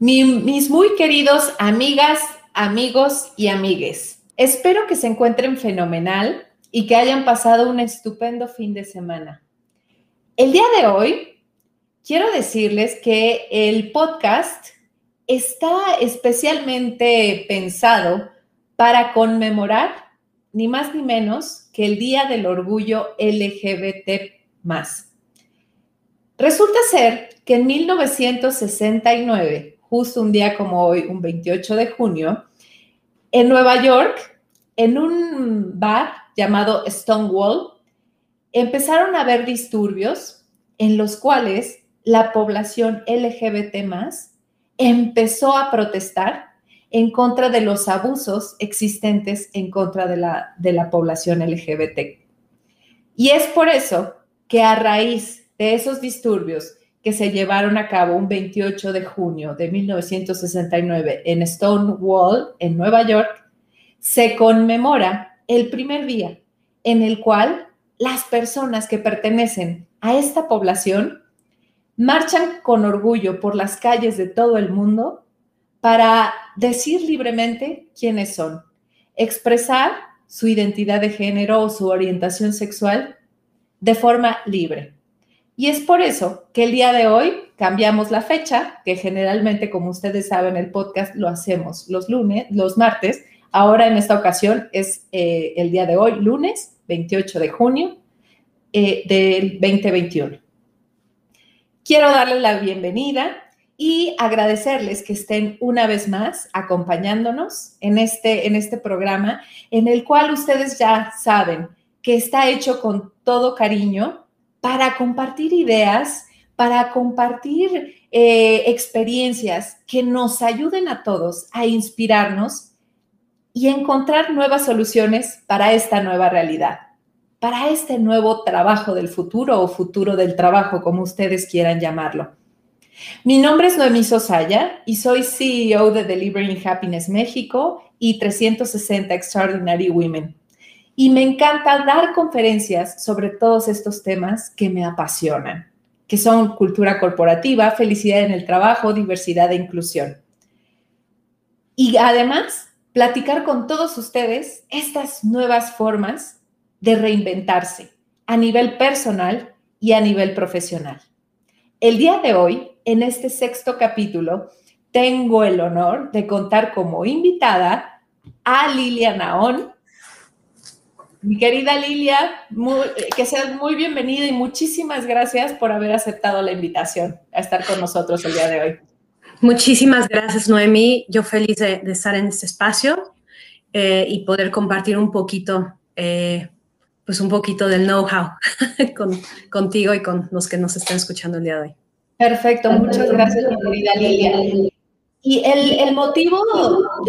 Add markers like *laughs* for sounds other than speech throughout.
mis muy queridos amigas, amigos y amigues, espero que se encuentren fenomenal y que hayan pasado un estupendo fin de semana. El día de hoy quiero decirles que el podcast está especialmente pensado para conmemorar ni más ni menos que el Día del Orgullo LGBT. Resulta ser que en 1969 justo un día como hoy, un 28 de junio, en Nueva York, en un bar llamado Stonewall, empezaron a haber disturbios en los cuales la población LGBT empezó a protestar en contra de los abusos existentes en contra de la, de la población LGBT. Y es por eso que a raíz de esos disturbios que se llevaron a cabo un 28 de junio de 1969 en Stonewall, en Nueva York, se conmemora el primer día en el cual las personas que pertenecen a esta población marchan con orgullo por las calles de todo el mundo para decir libremente quiénes son, expresar su identidad de género o su orientación sexual de forma libre. Y es por eso que el día de hoy cambiamos la fecha, que generalmente, como ustedes saben, el podcast lo hacemos los lunes, los martes. Ahora en esta ocasión es eh, el día de hoy, lunes 28 de junio eh, del 2021. Quiero darles la bienvenida y agradecerles que estén una vez más acompañándonos en este, en este programa, en el cual ustedes ya saben que está hecho con todo cariño para compartir ideas, para compartir eh, experiencias que nos ayuden a todos a inspirarnos y encontrar nuevas soluciones para esta nueva realidad, para este nuevo trabajo del futuro o futuro del trabajo, como ustedes quieran llamarlo. Mi nombre es Noemí Sosaya y soy CEO de Delivering Happiness México y 360 Extraordinary Women y me encanta dar conferencias sobre todos estos temas que me apasionan, que son cultura corporativa, felicidad en el trabajo, diversidad e inclusión. Y además, platicar con todos ustedes estas nuevas formas de reinventarse a nivel personal y a nivel profesional. El día de hoy, en este sexto capítulo, tengo el honor de contar como invitada a Liliana Naón, mi querida Lilia, que seas muy bienvenida y muchísimas gracias por haber aceptado la invitación a estar con nosotros el día de hoy. Muchísimas gracias, Noemí. Yo feliz de, estar en este espacio eh, y poder compartir un poquito, eh, pues un poquito del know-how *laughs* contigo y con los que nos están escuchando el día de hoy. Perfecto, muchas gracias, mi querida Lilia. Y el, el motivo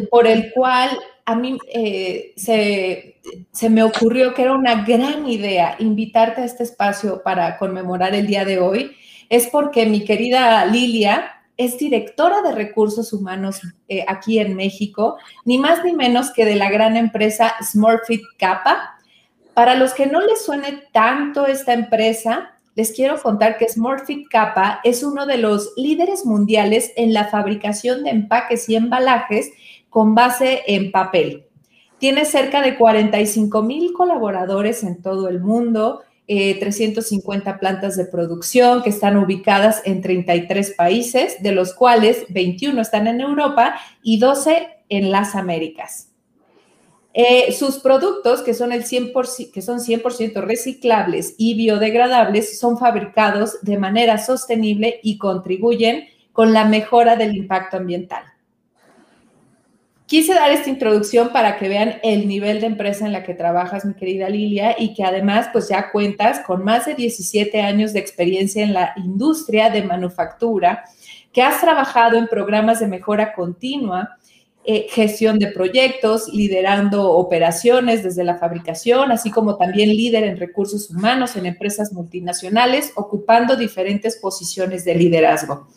por el cual a mí eh, se, se, me ocurrió que era una gran idea invitarte a este espacio para conmemorar el día de hoy, es porque mi querida Lilia es directora de recursos humanos eh, aquí en México, ni más ni menos que de la gran empresa Smurfit Kappa. Para los que no les suene tanto esta empresa, les quiero contar que Smurfit Kappa es uno de los líderes mundiales en la fabricación de empaques y embalajes con base en papel. Tiene cerca de 45 mil colaboradores en todo el mundo, 350 eh, plantas de producción que están ubicadas en 33 países, de los cuales 21 están en Europa y 12 en las Américas. Eh, sus productos, que son, el 100%, que son 100% reciclables y biodegradables, son fabricados de manera sostenible y contribuyen con la mejora del impacto ambiental. Quise dar esta introducción para que vean el nivel de empresa en la que trabajas, mi querida Lilia, y que además pues ya cuentas con más de 17 años de experiencia en la industria de manufactura, que has trabajado en programas de mejora continua, eh, gestión de proyectos, liderando operaciones desde la fabricación, así como también líder en recursos humanos en empresas multinacionales, ocupando diferentes posiciones de liderazgo.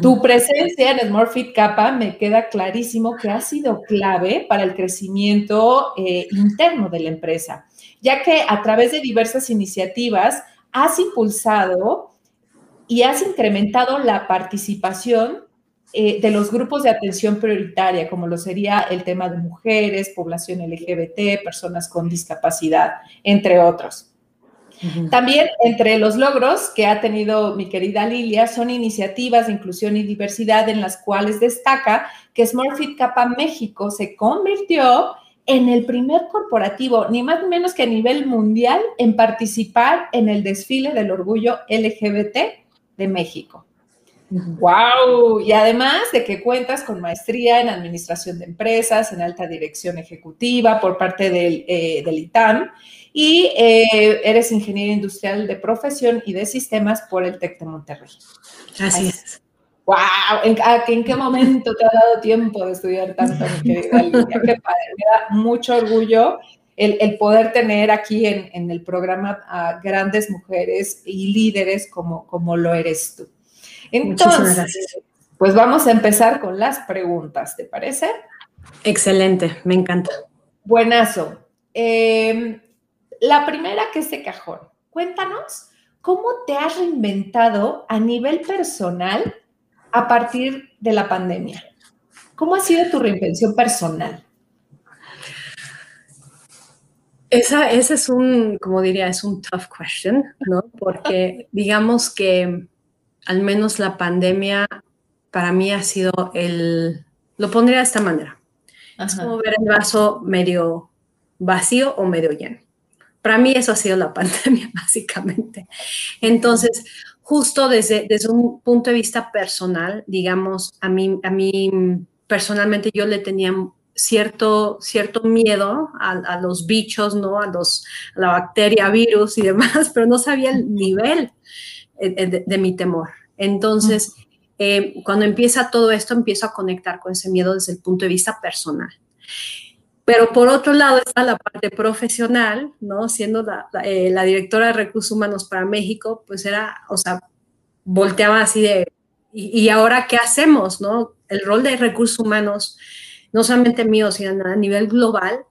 Tu presencia en Smurfit Kappa me queda clarísimo que ha sido clave para el crecimiento eh, interno de la empresa, ya que a través de diversas iniciativas has impulsado y has incrementado la participación eh, de los grupos de atención prioritaria, como lo sería el tema de mujeres, población LGBT, personas con discapacidad, entre otros. También entre los logros que ha tenido mi querida Lilia son iniciativas de inclusión y diversidad en las cuales destaca que Smurfit Kappa México se convirtió en el primer corporativo, ni más ni menos que a nivel mundial, en participar en el desfile del orgullo LGBT de México. *laughs* ¡Wow! Y además de que cuentas con maestría en administración de empresas, en alta dirección ejecutiva por parte del, eh, ITAM y eh, eres ingeniero industrial de profesión y de sistemas por el TEC de Monterrey. Así, es. ¡Wow! ¿En, qué momento te ha dado tiempo de estudiar tanto, mi querida *laughs* Qué padre, me da mucho orgullo el, poder tener aquí en, el programa a grandes mujeres y líderes como, como lo eres tú. Entonces, pues vamos a empezar con las preguntas, ¿te parece? Excelente, me encanta. Buenazo. Em, la primera que es de cajón. Cuéntanos cómo te has reinventado a nivel personal a partir de la pandemia. ¿Cómo ha sido tu reinvención personal? Esa, ese es un, como diría, es un tough question, ¿no? Porque digamos que al menos la pandemia para mí ha sido el, lo pondría de esta manera. Es como ver el vaso medio vacío o medio lleno. Para mí eso ha sido la *laughs* pandemia, básicamente. Entonces, justo desde, desde un punto de vista personal, digamos, a mí, a mí personalmente yo le tenía cierto, cierto miedo a, los bichos, ¿no? A, los, a la bacteria, virus y demás, *laughs* pero no sabía el nivel eh, eh, de, mi temor. Entonces, eh, cuando empieza todo esto, empiezo a conectar con ese miedo desde el punto de vista personal. Pero por otro lado está la parte profesional, ¿no? Siendo la, directora de recursos humanos para México, pues era, o sea, volteaba así de, ¿y, y ahora qué hacemos, no? El rol de recursos humanos, no solamente mío, sino a nivel global,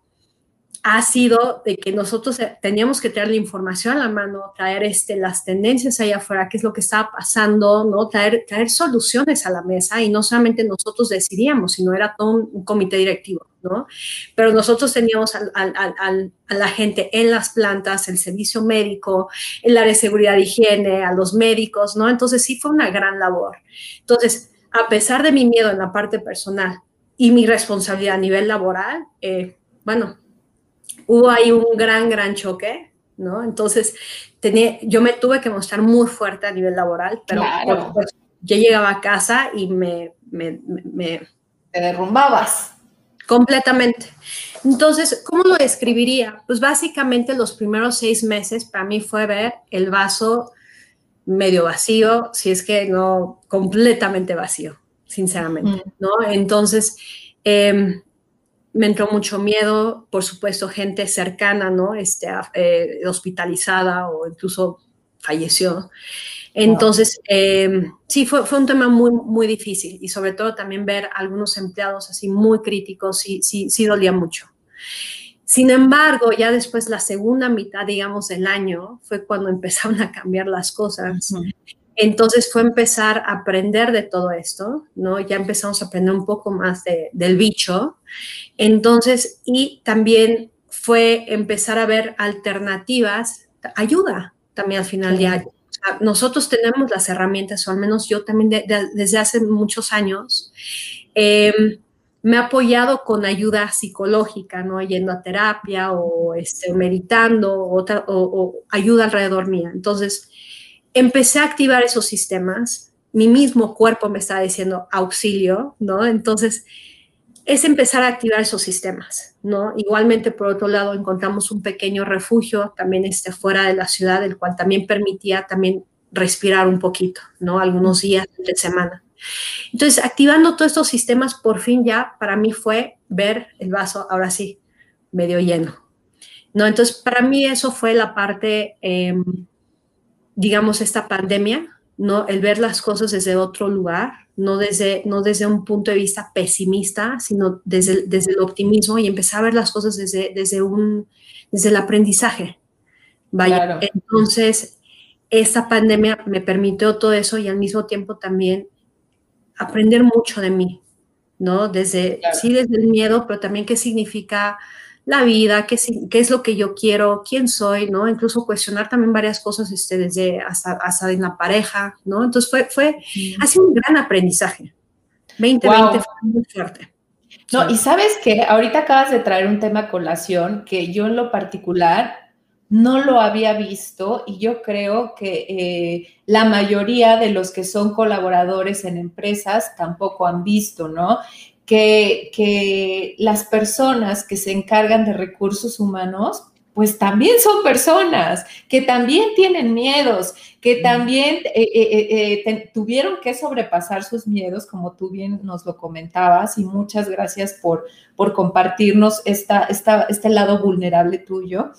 ha sido de que nosotros eh, teníamos que traer la información a la mano, traer este, las tendencias allá afuera, qué es lo que estaba pasando, ¿no? traer, traer soluciones a la mesa y no solamente nosotros decidíamos, sino era todo un, comité directivo, ¿no? Pero nosotros teníamos a la gente en las plantas, el servicio médico, el área de seguridad y higiene, a los médicos, ¿no? Entonces sí fue una gran labor. Entonces, a pesar de mi miedo en la parte personal y mi responsabilidad a nivel laboral, eh, bueno, hubo ahí un gran, gran choque, ¿no? Entonces, tenía, yo me tuve que mostrar muy fuerte a nivel laboral, pero yo llegaba a casa y me, me, Te derrumbabas. Completamente. Entonces, ¿cómo lo describiría? Pues básicamente los primeros seis meses para mí fue ver el vaso medio vacío, si es que no completamente vacío, sinceramente, ¿no? Entonces, eh, me entró mucho miedo, por supuesto, gente cercana, ¿no? Este, eh, hospitalizada o incluso falleció. Entonces, em, sí, fue, fue, un tema muy, muy difícil y sobre todo también ver algunos empleados así muy críticos, sí, sí, sí dolía mucho. Sin embargo, ya después la segunda mitad, digamos, del año fue cuando *laughs* empezaron a cambiar las cosas. Entonces fue empezar a aprender de todo esto, ¿no? Ya empezamos a aprender un poco más del bicho. Entonces, y también fue empezar a ver alternativas, ayuda también al final ya. nosotros tenemos las herramientas, o al menos yo también desde hace muchos años, em, me he apoyado con ayuda psicológica, ¿no? Yendo a terapia o este, meditando o, o ayuda alrededor mía. Entonces, empecé a activar esos sistemas, mi mismo cuerpo me estaba diciendo auxilio, ¿no? Entonces, es empezar a activar esos sistemas, ¿no? Igualmente, por otro lado, encontramos un pequeño refugio también este, fuera de la ciudad, el cual también permitía también respirar un poquito, ¿no? Algunos días de semana. Entonces, activando todos estos sistemas, por fin ya para mí fue ver el vaso, ahora sí, medio lleno, ¿no? Entonces, para mí eso fue la parte... Em, digamos, esta pandemia, ¿no? El ver las cosas desde otro lugar, no desde, no desde un punto de vista pesimista, sino desde, desde el optimismo y empezar a ver las cosas desde, desde, un, desde el aprendizaje. Vaya, entonces, esta pandemia me permitió todo eso y al mismo tiempo también aprender mucho de mí, ¿no? Desde, sí, desde el miedo, pero también qué significa la vida, qué, qué, es lo que yo quiero, quién soy, ¿no? Incluso cuestionar también varias cosas este, desde hasta, hasta en la pareja, ¿no? Entonces fue, fue, ha sido un gran aprendizaje. 2020 fue muy fuerte. No, y sabes que ahorita acabas de traer un tema a colación que yo en lo particular no lo había visto y yo creo que eh, la mayoría de los que son colaboradores en empresas tampoco han visto, ¿no? Que, las personas que se encargan de recursos humanos, pues también son personas, que también tienen miedos, que también eh, eh, eh, tuvieron que sobrepasar sus miedos, como tú bien nos lo comentabas, y muchas gracias por, por compartirnos esta, esta, este lado vulnerable tuyo.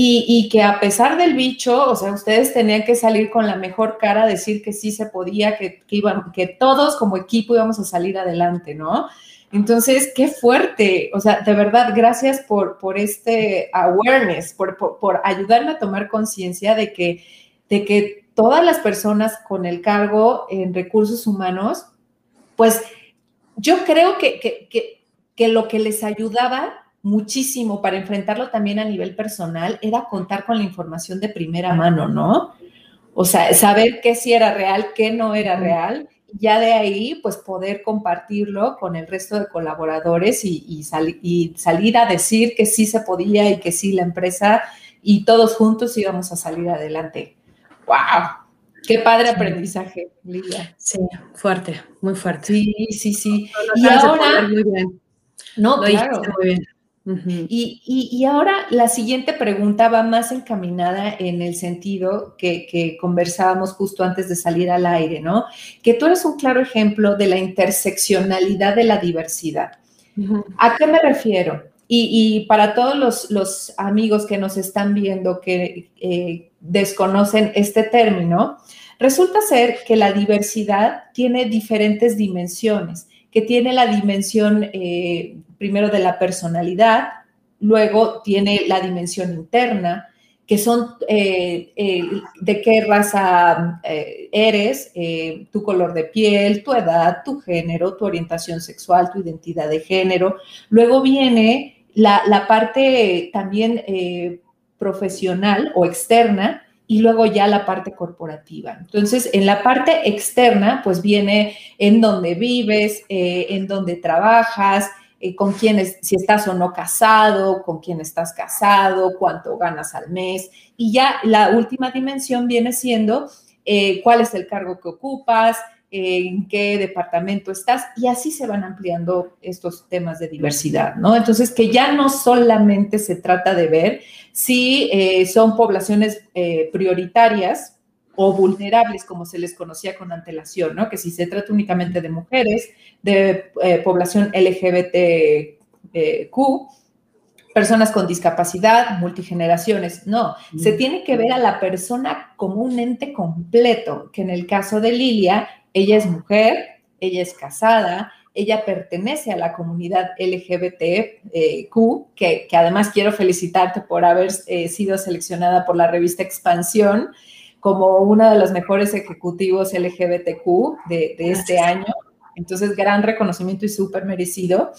Y, que a pesar del bicho, o sea, ustedes tenían que salir con la mejor cara, decir que sí se podía, que, iban, que todos como equipo íbamos a salir adelante, ¿no? Entonces, qué fuerte, o sea, de verdad, gracias por, por este awareness, por, por, ayudarme a tomar conciencia de que, de que todas las personas con el cargo en recursos humanos, pues yo creo que, que, que lo que les ayudaba muchísimo para enfrentarlo también a nivel personal era contar con la información de primera mano, ¿no? O sea, saber qué sí era real, qué no era real, ya de ahí, pues poder compartirlo con el resto de colaboradores y, y, y salir a decir que sí se podía y que sí la empresa y todos juntos íbamos a salir adelante. ¡Wow! Qué padre aprendizaje, Lidia. Sí, fuerte, muy fuerte. Sí, sí, sí. y ahora, muy bien. No, claro. Muy bien y, ahora la siguiente pregunta va más encaminada en el sentido que, conversábamos justo antes de salir al aire, ¿no? Que tú eres un claro ejemplo de la interseccionalidad de la diversidad. ¿A qué me refiero? Y, para todos los, amigos que nos están viendo que eh, desconocen este término, resulta ser que la diversidad tiene diferentes dimensiones, que tiene la dimensión eh, primero de la personalidad, luego tiene la dimensión interna, que son eh, eh, de qué raza eh, eres, tu color de piel, tu edad, tu género, tu orientación sexual, tu identidad de género. Luego viene la, la parte también profesional o externa, y luego ya la parte corporativa. Entonces, en la parte externa, pues viene en dónde vives, en dónde trabajas, eh, con quién si estás o no casado, con quién estás casado, cuánto ganas al mes. Y ya la última dimensión viene siendo eh, cuál es el cargo que ocupas, en qué departamento estás, y así se van ampliando estos temas de diversidad, ¿no? Entonces, que ya no solamente se trata de ver si eh, son poblaciones prioritarias, o vulnerables, como se les conocía con antelación, ¿no? Que si se trata únicamente de mujeres, de eh, población LGBTQ, personas con discapacidad, multigeneraciones, no, se tiene que ver a la persona como un ente completo, que en el caso de Lilia, ella es mujer, ella es casada, ella pertenece a la comunidad LGBTQ, que, que además quiero felicitarte por haber eh, sido seleccionada por la revista Expansión como uno de los mejores ejecutivos LGBTQ de, este año. Entonces, gran reconocimiento y súper merecido.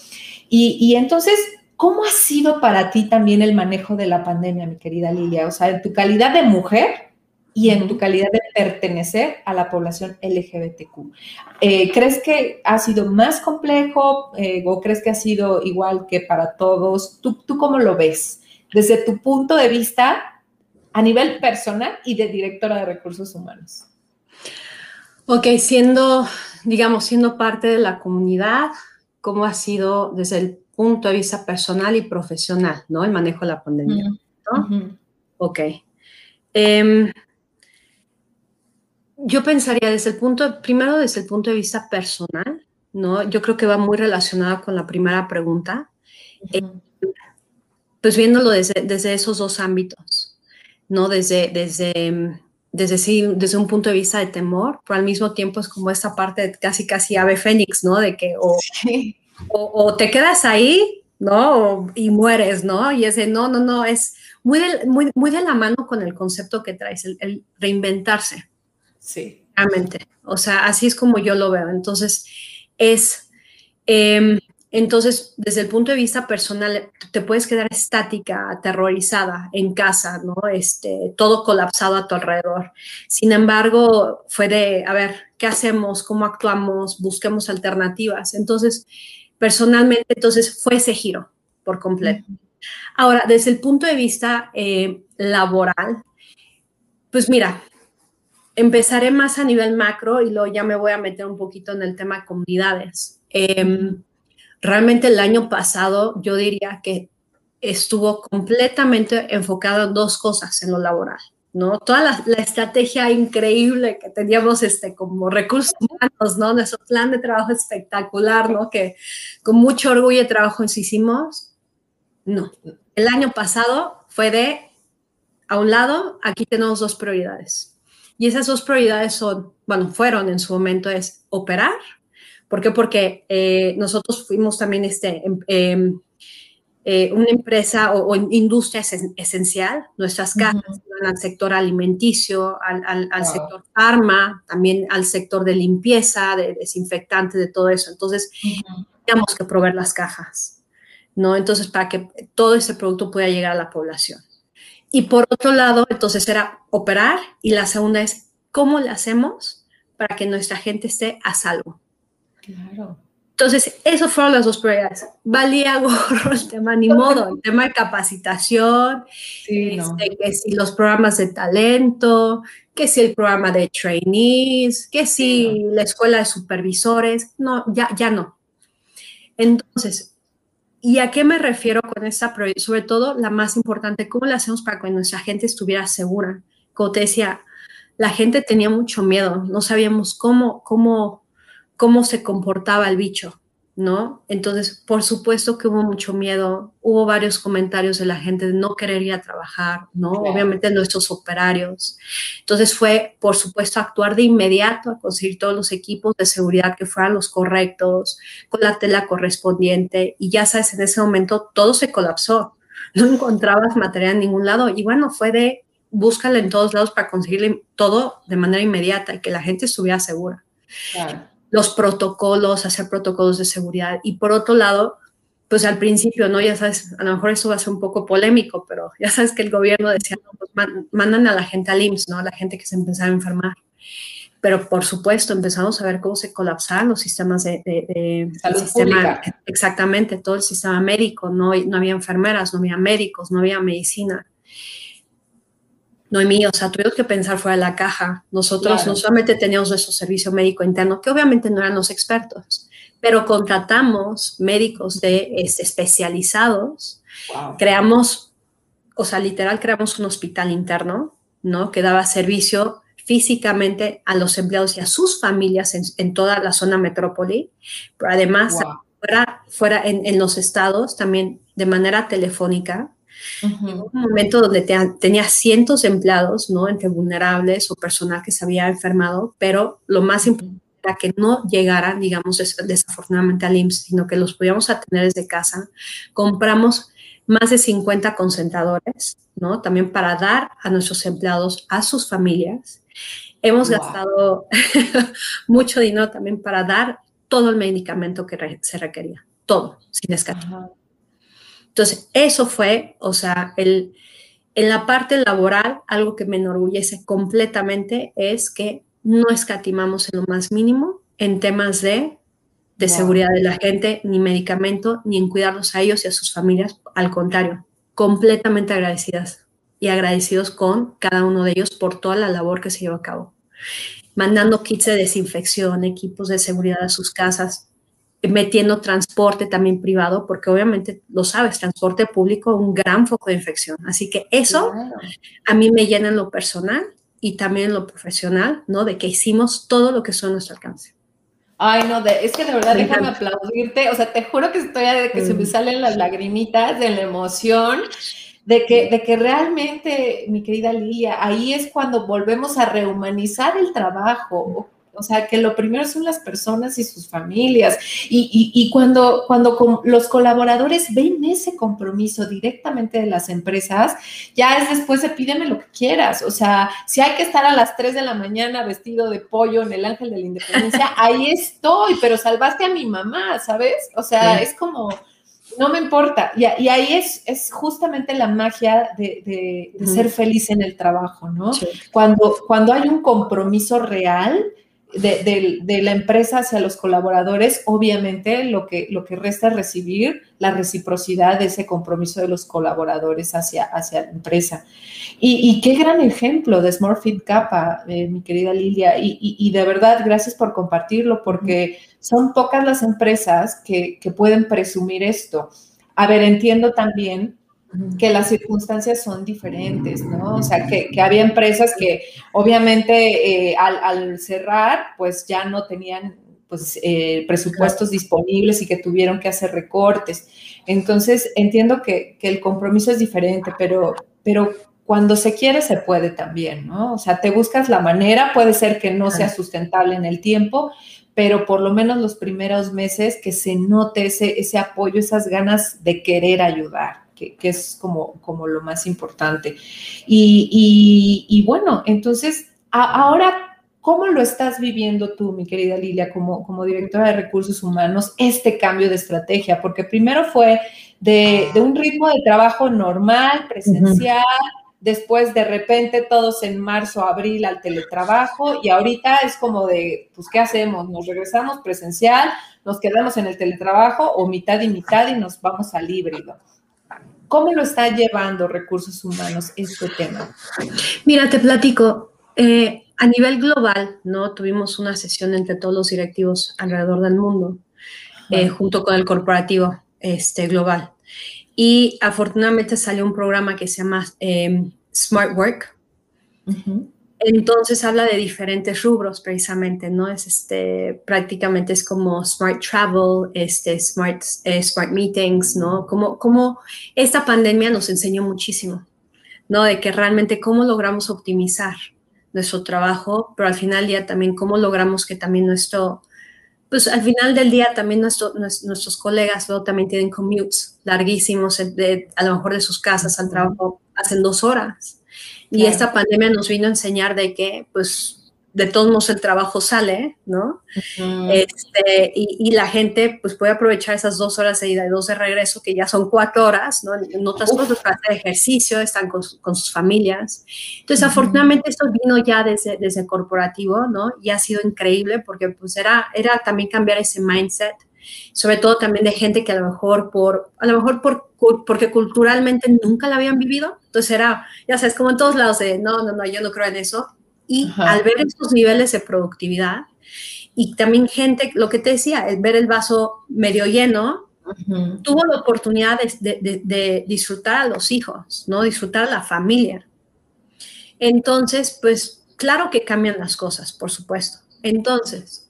Y, entonces, ¿cómo ha sido para ti también el manejo de la pandemia, mi querida Lilia? O sea, en tu calidad de mujer y en tu calidad de pertenecer a la población LGBTQ. Eh, ¿Crees que ha sido más complejo eh, o crees que ha sido igual que para todos? ¿Tú, ¿Tú cómo lo ves? Desde tu punto de vista a nivel personal y de directora de recursos humanos. Ok, siendo, digamos, siendo parte de la comunidad, ¿cómo ha sido desde el punto de vista personal y profesional, ¿no? El manejo de la pandemia. Ok. Em, yo pensaría desde el punto, primero desde el punto de vista personal, ¿no? Yo creo que va muy relacionada con la primera pregunta. Eh, pues viéndolo desde, desde esos dos ámbitos. ¿No? Desde, desde, desde, desde un punto de vista de temor, pero al mismo tiempo es como esta parte casi, casi ave fénix, ¿no? De que o, o, te quedas ahí, ¿no? y mueres, ¿no? Y ese, no, no, no, es muy de, muy, muy de la mano con el concepto que traes, el, reinventarse. Sí. Realmente. O sea, así es como yo lo veo. Entonces, es, em, entonces, desde el punto de vista personal, te puedes quedar estática, aterrorizada en casa, ¿no? Este, todo colapsado a tu alrededor. Sin embargo, fue de, a ver, ¿qué hacemos? ¿Cómo actuamos? Busquemos alternativas. Entonces, personalmente, entonces fue ese giro por completo. Ahora, desde el punto de vista eh, laboral, pues mira, empezaré más a nivel macro y luego ya me voy a meter un poquito en el tema de comunidades. Em, realmente el año pasado yo diría que estuvo completamente enfocado en dos cosas en lo laboral. ¿no? Toda la, estrategia increíble que teníamos este, como recursos humanos, ¿no? Nuestro plan de trabajo espectacular, ¿no? Que con mucho orgullo y trabajo hicimos. No. El año pasado fue de, a un lado, aquí tenemos dos prioridades. Y esas dos prioridades son, bueno, fueron en su momento es operar ¿Por qué? Porque eh, nosotros fuimos también este, em, em, eh, una empresa o, industria esencial. Nuestras casas al sector alimenticio, al, sector farma, también al sector de limpieza, de desinfectante, de todo eso. Entonces, teníamos que proveer las cajas, ¿no? Entonces, para que todo ese producto pueda llegar a la población. Y por otro lado, entonces era operar y la segunda es, ¿cómo le hacemos para que nuestra gente esté a salvo? Claro. Entonces, eso fueron las dos prioridades. Valía gorro el tema, ni modo, el tema de capacitación, este, que si los programas de talento, que si el programa de trainees, que si la escuela de supervisores, no, ya, ya no. Entonces, ¿y a qué me refiero con esta prioridad? Sobre todo, la más importante, ¿cómo le hacemos para que nuestra gente estuviera segura? Como te decía, la gente tenía mucho miedo, no sabíamos cómo, cómo cómo se comportaba el bicho, ¿no? Entonces, por supuesto que hubo mucho miedo, hubo varios comentarios de la gente de no querer ir a trabajar, ¿no? Obviamente nuestros operarios. Entonces fue, por supuesto, actuar de inmediato, a conseguir todos los equipos de seguridad que fueran los correctos, con la tela correspondiente, y ya sabes, en ese momento todo se colapsó, no encontrabas material en ningún lado, y bueno, fue de búscala en todos lados para conseguirle todo de manera inmediata y que la gente estuviera segura. Claro los protocolos, hacer protocolos de seguridad. Y por otro lado, pues al principio, ¿no? Ya sabes, a lo mejor eso va a ser un poco polémico, pero ya sabes que el gobierno decía, no, pues mandan a la gente al IMSS, ¿no? A la gente que se empezaba a enfermar. Pero por supuesto empezamos a ver cómo se colapsaban los sistemas de, de, sistema, exactamente, todo el sistema médico, no, no había enfermeras, no había médicos, no había medicina. Noemí, o sea, tuvimos que pensar fuera de la caja. Nosotros no solamente teníamos nuestro servicio médico interno, que obviamente no eran los expertos, pero contratamos médicos de, especializados, creamos, o sea, literal creamos un hospital interno, ¿no? Que daba servicio físicamente a los empleados y a sus familias en, toda la zona metrópoli, pero además fuera, fuera en, en los estados también de manera telefónica un momento donde tenía cientos de empleados, ¿no? Entre vulnerables o personal que se había enfermado, pero lo más importante era que no llegaran, digamos, desafortunadamente al IMSS, sino que los podíamos atender desde casa. Compramos más de 50 concentradores, ¿no? También para dar a nuestros empleados, a sus familias. Hemos gastado *laughs* mucho dinero también para dar todo el medicamento que se requería, todo, sin escatimar. Entonces, eso fue, o sea, el, en la parte laboral, algo que me enorgullece completamente es que no escatimamos en lo más mínimo en temas de, de seguridad de la gente, ni medicamento, ni en cuidarlos a ellos y a sus familias. Al contrario, completamente agradecidas y agradecidos con cada uno de ellos por toda la labor que se llevó a cabo. Mandando kits de desinfección, equipos de seguridad a sus casas, metiendo transporte también privado, porque obviamente lo sabes, transporte público, un gran foco de infección. Así que eso a mí me llena en lo personal y también en lo profesional, ¿no? De que hicimos todo lo que son nuestro alcance. Ay, no, es que de verdad déjame aplaudirte, o sea, te juro que estoy de que se me mm. salen las lagrimitas de la emoción, de que, de que realmente, mi querida Lilia, ahí es cuando volvemos a rehumanizar el trabajo, O sea, que lo primero son las personas y sus familias. Y, cuando, cuando los colaboradores ven ese compromiso directamente de las empresas, ya es después de pídeme lo que quieras. O sea, si hay que estar a las 3 de la mañana vestido de pollo en el Ángel de la Independencia, *laughs* ahí estoy, pero salvaste a mi mamá, ¿sabes? O sea, es como no me importa. Y, ahí es, es, justamente la magia de, ser feliz en el trabajo, ¿no? Cuando, cuando hay un compromiso real de, la empresa hacia los colaboradores, obviamente lo que, lo que resta es recibir la reciprocidad de ese compromiso de los colaboradores hacia, hacia la empresa. Y, qué gran ejemplo de Smurfit Kappa, eh, mi querida Lilia. Y, de verdad, gracias por compartirlo, porque son pocas las empresas que, que pueden presumir esto. A ver, entiendo también que las circunstancias son diferentes, ¿no? O sea, que, había empresas que obviamente eh, al, cerrar, pues ya no tenían pues eh, presupuestos disponibles y que tuvieron que hacer recortes. Entonces, entiendo que, el compromiso es diferente, pero, pero cuando se quiere, se puede también, ¿no? O sea, te buscas la manera, puede ser que no sea sustentable en el tiempo, pero por lo menos los primeros meses que se note ese, ese apoyo, esas ganas de querer ayudar que, es como, como lo más importante. Y, bueno, entonces, ahora, ¿cómo lo estás viviendo tú, mi querida Lilia, como, como directora de recursos humanos, este cambio de estrategia? Porque primero fue de, un ritmo de trabajo normal, presencial, después de repente todos en marzo, abril al teletrabajo y ahorita es como de, pues, ¿qué hacemos? ¿Nos regresamos presencial? ¿Nos quedamos en el teletrabajo o mitad y mitad y nos vamos al híbrido? ¿Cómo lo está llevando recursos humanos este tema? Mira, te platico. Eh, a nivel global, ¿no? Tuvimos una sesión entre todos los directivos alrededor del mundo, eh, junto con el corporativo este, global. Y afortunadamente salió un programa que se llama eh, Smart Work, entonces habla de diferentes rubros precisamente, ¿no? Es este, prácticamente es como smart travel, este, smart, eh, smart meetings, ¿no? Como, como esta pandemia nos enseñó muchísimo, ¿no? De que realmente cómo logramos optimizar nuestro trabajo, pero al final día también cómo logramos que también nuestro, pues al final del día también nuestro, nuestros colegas luego también tienen commutes larguísimos, de, a lo mejor de sus casas al trabajo hacen dos horas. Y esta pandemia nos vino a enseñar de que, pues, de todos modos el trabajo sale, ¿no? este, y, la gente, pues, puede aprovechar esas dos horas de ida y dos de regreso, que ya son cuatro horas, ¿no? En otras cosas, para hacer ejercicio, están con, sus familias. Entonces, afortunadamente, esto vino ya desde, desde corporativo, ¿no? Y ha sido increíble porque, pues, era, era también cambiar ese mindset sobre todo también de gente que a lo mejor por, a lo mejor por, porque culturalmente nunca la habían vivido, entonces era, ya sabes, como en todos lados de, no, no, no, yo no creo en eso, y al ver esos niveles de productividad, y también gente, lo que te decía, el ver el vaso medio lleno, tuvo la oportunidad de, de, disfrutar a los hijos, ¿no? Disfrutar a la familia. Entonces, pues claro que cambian las cosas, por supuesto. Entonces,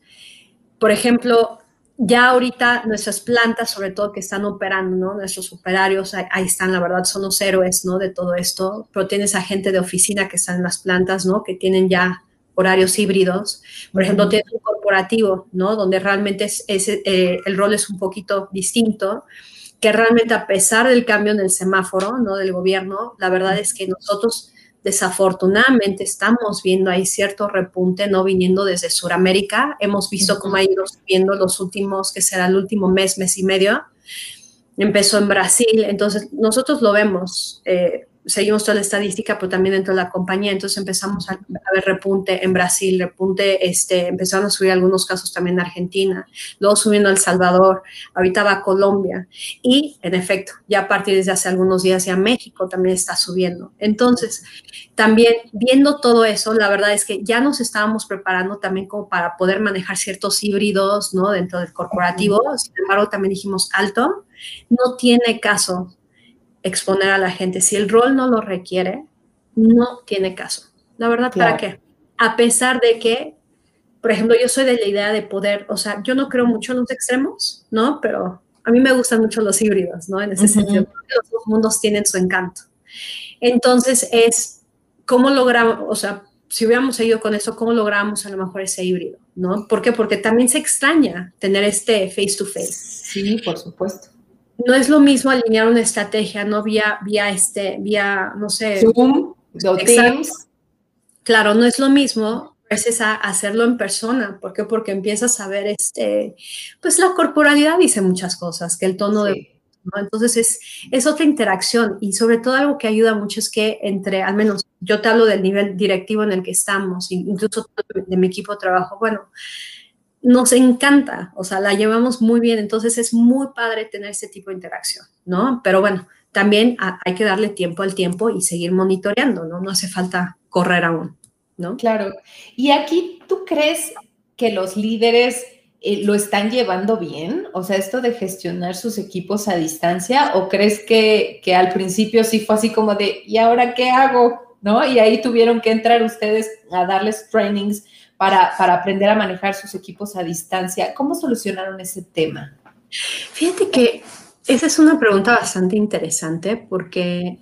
por ejemplo, ya ahorita nuestras plantas, sobre todo que están operando, ¿no? Nuestros operarios, ahí, están, la verdad, son los héroes, ¿no? De todo esto, pero tienes a gente de oficina que están en las plantas, ¿no? Que tienen ya horarios híbridos. Por ejemplo, tienes un corporativo, ¿no? Donde realmente es, eh, el rol es un poquito distinto, que realmente a pesar del cambio en el semáforo, ¿no? Del gobierno, la verdad es que nosotros Desafortunadamente estamos viendo ahí cierto repunte, no viniendo desde Sudamérica. Hemos visto cómo ha ido subiendo los últimos, que será el último mes, mes y medio. Empezó en Brasil, entonces nosotros lo vemos. Eh, seguimos toda la estadística, pero también dentro de la compañía, entonces empezamos a, ver repunte en Brasil, repunte, este, empezaron a subir algunos casos también en Argentina, luego subiendo a El Salvador, ahorita va a Colombia y en efecto, ya a partir de hace algunos días ya México también está subiendo. Entonces, también viendo todo eso, la verdad es que ya nos estábamos preparando también como para poder manejar ciertos híbridos, ¿no? Dentro del corporativo, sin embargo, también dijimos alto, no tiene caso exponer a la gente. Si el rol no lo requiere, no tiene caso. La verdad, ¿para qué? A pesar de que, por ejemplo, yo soy de la idea de poder, o sea, yo no creo mucho en los extremos, ¿no? Pero a mí me gustan mucho los híbridos, ¿no? En ese sentido, los dos mundos tienen su encanto. Entonces, es cómo logramos, o sea, si hubiéramos seguido con eso, ¿cómo logramos a lo mejor ese híbrido? ¿no? ¿Por qué? Porque también se extraña tener este face to face. Sí, por supuesto. No es lo mismo alinear una estrategia, ¿no? Vía, vía este, vía, no sé. Zoom, Teams. Claro, no es lo mismo veces a hacerlo en persona. ¿Por qué? Porque empiezas a ver, este, pues la corporalidad dice muchas cosas, que el tono de... Entonces es, es otra interacción y sobre todo algo que ayuda mucho es que entre, al menos yo te hablo del nivel directivo en el que estamos, incluso de mi equipo de trabajo, bueno, nos encanta, o sea, la llevamos muy bien, entonces es muy padre tener ese tipo de interacción, ¿no? Pero bueno, también hay que darle tiempo al tiempo y seguir monitoreando, ¿no? No hace falta correr aún. ¿no? Claro. Y aquí, ¿tú crees que los líderes eh, lo están llevando bien? O sea, esto de gestionar sus equipos a distancia, ¿o crees que, que al principio sí fue así como de, ¿y ahora qué hago? ¿No? Y ahí tuvieron que entrar ustedes a darles trainings para, para aprender a manejar sus equipos a distancia. ¿Cómo solucionaron ese tema? Fíjate que esa es una pregunta bastante interesante porque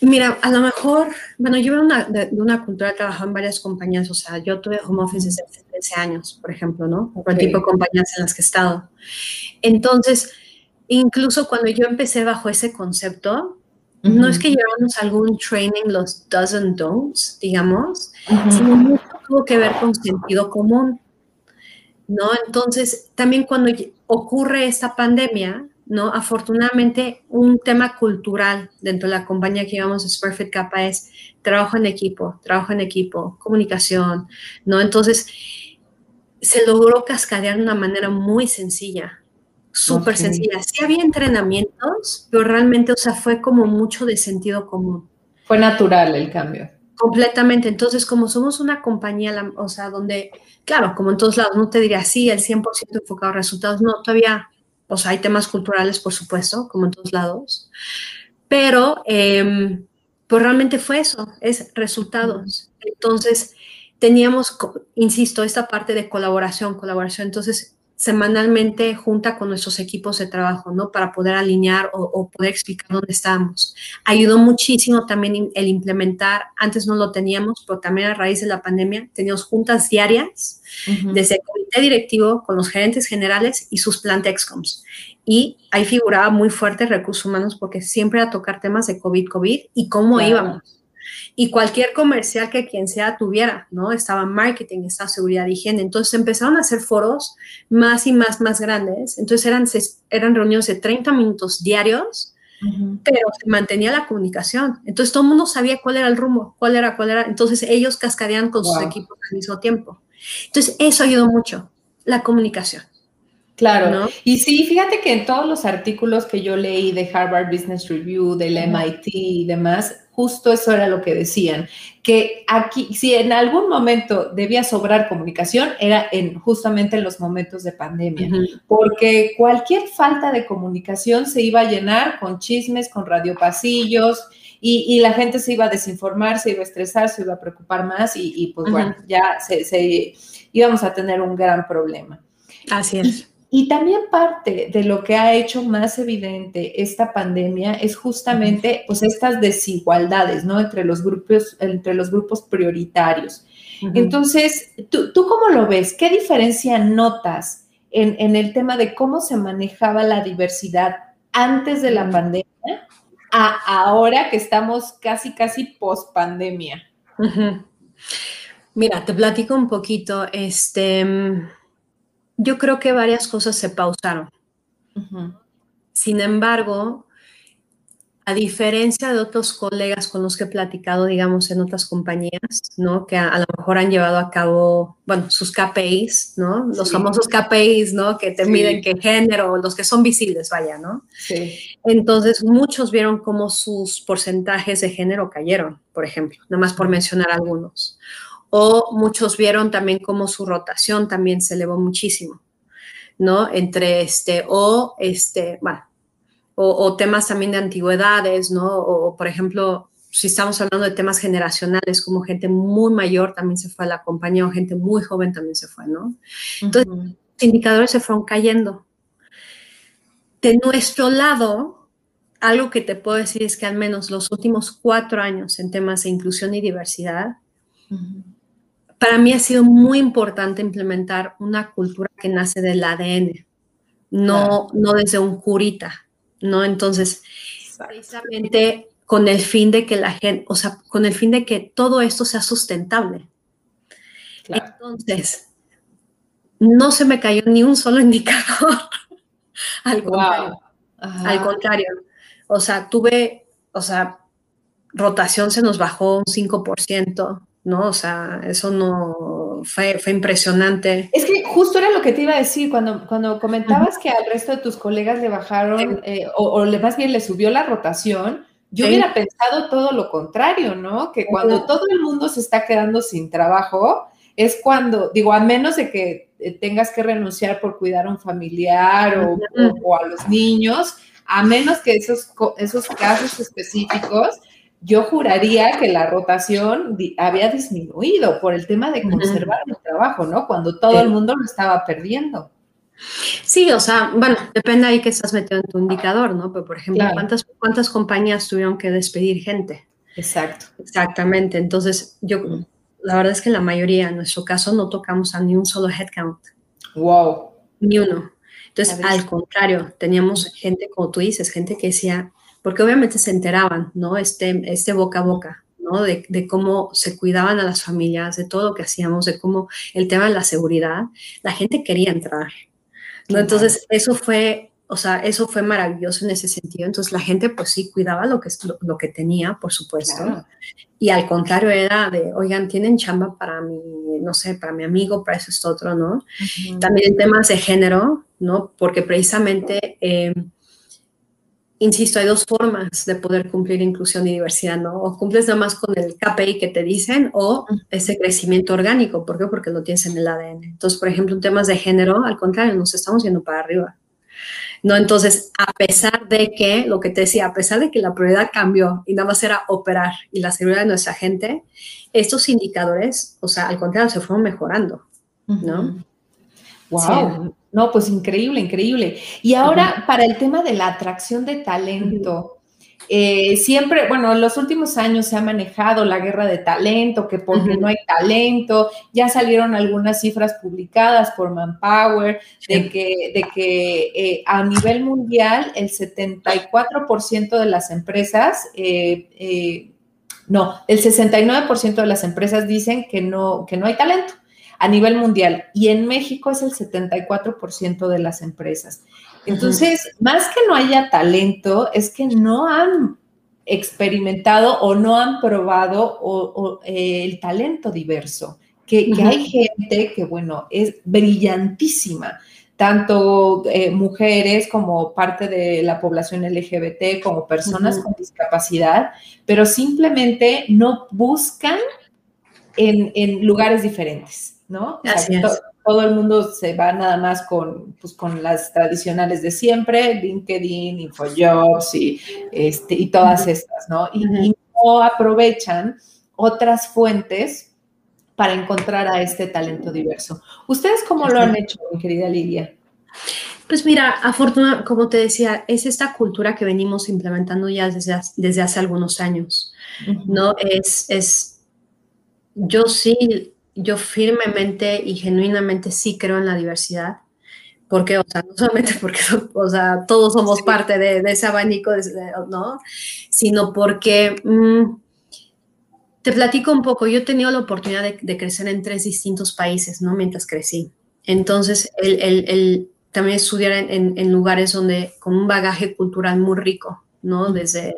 Mira, a lo mejor, bueno, yo una, de, una cultura, he trabajado en varias compañías, o sea, yo tuve home office desde hace 13 años, por ejemplo, ¿no? Por el tipo de compañías en las que he estado. Entonces, incluso cuando yo empecé bajo ese concepto, no es que llevamos algún training, los does and don'ts, digamos, sino mucho tuvo que ver con sentido común, ¿no? Entonces, también cuando ocurre esta pandemia, ¿no? Afortunadamente, un tema cultural dentro de la compañía que llevamos es Perfect Capa es trabajo en equipo, trabajo en equipo, comunicación, ¿no? Entonces, se logró cascadear de una manera muy sencilla, súper sencilla. Sí había entrenamientos, pero realmente, o sea, fue como mucho de sentido común. Fue natural el cambio. Completamente. Entonces, como somos una compañía, o sea, donde, claro, como en todos lados, no te diría, sí, el 100% enfocado a resultados, no, todavía o sea, hay temas culturales, por supuesto, como en todos lados, pero eh, pues realmente fue eso, es resultados. Entonces, teníamos, insisto, esta parte de colaboración, colaboración. Entonces, semanalmente junta con nuestros equipos de trabajo, ¿no? Para poder alinear o, poder explicar dónde estamos. Ayudó muchísimo también el implementar, antes no lo teníamos, pero también a raíz de la pandemia, teníamos juntas diarias desde el comité directivo con los gerentes generales y sus plan excoms. Y ahí figuraba muy fuerte recursos humanos porque siempre a tocar temas de COVID, COVID y cómo íbamos y cualquier comercial que quien sea tuviera, ¿no? Estaba marketing, estaba seguridad y higiene. Entonces empezaron a hacer foros más y más, más grandes. Entonces eran, eran reuniones de 30 minutos diarios, pero se mantenía la comunicación. Entonces todo el mundo sabía cuál era el rumbo, cuál era, cuál era. Entonces ellos cascadeaban con sus equipos al mismo tiempo. Entonces eso ayudó mucho, la comunicación. Claro, ¿no? y sí, fíjate que en todos los artículos que yo leí de Harvard Business Review, del MIT y demás, justo eso era lo que decían, que aquí, si en algún momento debía sobrar comunicación, era en justamente en los momentos de pandemia, porque cualquier falta de comunicación se iba a llenar con chismes, con radiopasillos, y, la gente se iba a desinformar, se iba a estresar, se iba a preocupar más, y, pues bueno, ya se, íbamos a tener un gran problema. Así es. Y también parte de lo que ha hecho más evidente esta pandemia es justamente pues estas desigualdades, ¿no? Entre los grupos, entre los grupos prioritarios. Entonces, ¿tú, cómo lo ves? ¿Qué diferencia notas en, el tema de cómo se manejaba la diversidad antes de la pandemia a ahora que estamos casi, casi post pandemia? Mira, te platico un poquito. Este yo creo que varias cosas se pausaron. Sin embargo, a diferencia de otros colegas con los que he platicado, digamos, en otras compañías, ¿no? Que a, lo mejor han llevado a cabo, bueno, sus KPIs, ¿no? Los famosos KPIs, ¿no? Que te miden qué género, los que son visibles, vaya, ¿no? Sí. Entonces, muchos vieron cómo sus porcentajes de género cayeron, por ejemplo, nada más por mencionar algunos o muchos vieron también cómo su rotación también se elevó muchísimo, ¿no? Entre este, o este, bueno, o, temas también de antigüedades, ¿no? O, por ejemplo, si estamos hablando de temas generacionales, como gente muy mayor también se fue a la compañía o gente muy joven también se fue, ¿no? Entonces, los indicadores se fueron cayendo. De nuestro lado, algo que te puedo decir es que al menos los últimos cuatro años en temas de inclusión y diversidad, para mí ha sido muy importante implementar una cultura que nace del ADN, no, no desde un curita, ¿no? Entonces, precisamente con el fin de que la gente, o sea, con el fin de que todo esto sea sustentable. Entonces, no se me cayó ni un solo indicador. *laughs* al contrario. Al contrario. O sea, tuve, o sea, rotación se nos bajó un 5%, ¿no? O sea, eso no fue, fue impresionante. Es que justo era lo que te iba a decir cuando, cuando comentabas que al resto de tus colegas le bajaron, eh, o, o, más bien le subió la rotación. Yo hubiera pensado todo lo contrario, ¿no? Que cuando todo el mundo se está quedando sin trabajo, es cuando, digo, a menos de que eh, tengas que renunciar por cuidar a un familiar o, a los niños, a menos que esos, esos casos específicos, yo juraría que la rotación había disminuido por el tema de conservar el trabajo, ¿no? Cuando todo el mundo lo estaba perdiendo. Sí, o sea, bueno, depende ahí que estás metido en tu indicador, ¿no? Pero, por ejemplo, ¿cuántas, ¿cuántas compañías tuvieron que despedir gente? Exacto. Exactamente. Entonces, yo, la verdad es que en la mayoría, en nuestro caso, no tocamos a ni un solo headcount. Wow. Ni uno. Entonces, al contrario, teníamos gente, como tú dices, gente que decía, porque obviamente se enteraban, ¿no? Este, este boca a boca, ¿no? De, de, cómo se cuidaban a las familias, de todo lo que hacíamos, de cómo el tema de la seguridad, la gente quería entrar, ¿no? Entonces, eso fue, o sea, eso fue maravilloso en ese sentido. Entonces, la gente, pues sí, cuidaba lo que, lo, que tenía, por supuesto. Y al contrario, era de, oigan, tienen chamba para mi, no sé, para mi amigo, para eso es otro, ¿no? También en temas de género, ¿no? Porque precisamente... Eh, insisto, hay dos formas de poder cumplir inclusión y diversidad, ¿no? O cumples nada más con el KPI que te dicen o ese crecimiento orgánico. ¿Por qué? Porque lo tienes en el ADN. Entonces, por ejemplo, en temas de género, al contrario, nos estamos yendo para arriba. ¿No? Entonces, a pesar de que, lo que te decía, a pesar de que la prioridad cambió y nada más era operar y la seguridad de nuestra gente, estos indicadores, o sea, al contrario, se fueron mejorando, ¿no? Wow. No, pues increíble, increíble. Y ahora para el tema de la atracción de talento, eh, siempre, bueno, en los últimos años se ha manejado la guerra de talento, que porque no hay talento, ya salieron algunas cifras publicadas por Manpower de que, de que eh, a nivel mundial el 74% de las empresas, eh, no, el 69% de las empresas dicen que no, que no hay talento a nivel mundial y en México es el 74% de las empresas. Entonces, más que no haya talento, es que no han experimentado o no han probado eh, el talento diverso, que, hay gente que, bueno, es brillantísima, tanto eh, mujeres como parte de la población LGBT, como personas con discapacidad, pero simplemente no buscan en lugares diferentes. ¿No? todo el mundo se va nada más con, pues, con las tradicionales de siempre, LinkedIn, InfoJobs y, este, y todas estas, ¿no? Y, no aprovechan otras fuentes para encontrar a este talento diverso. ¿Ustedes cómo lo han hecho, mi querida Lidia? Pues mira, afortunadamente, como te decía, es esta cultura que venimos implementando ya desde, desde hace algunos años, ¿no? Es, es, yo sí yo firmemente y genuinamente sí creo en la diversidad. Porque, o sea, no solamente *laughs* porque, o sea, todos somos parte de, ese abanico, ¿no? Sino porque, mm, te platico un poco, yo he tenido la oportunidad de, crecer en tres distintos países, ¿no? Mientras crecí. Entonces, el, el, también estudiar en, en, lugares donde, con un bagaje cultural muy rico, ¿no? Desde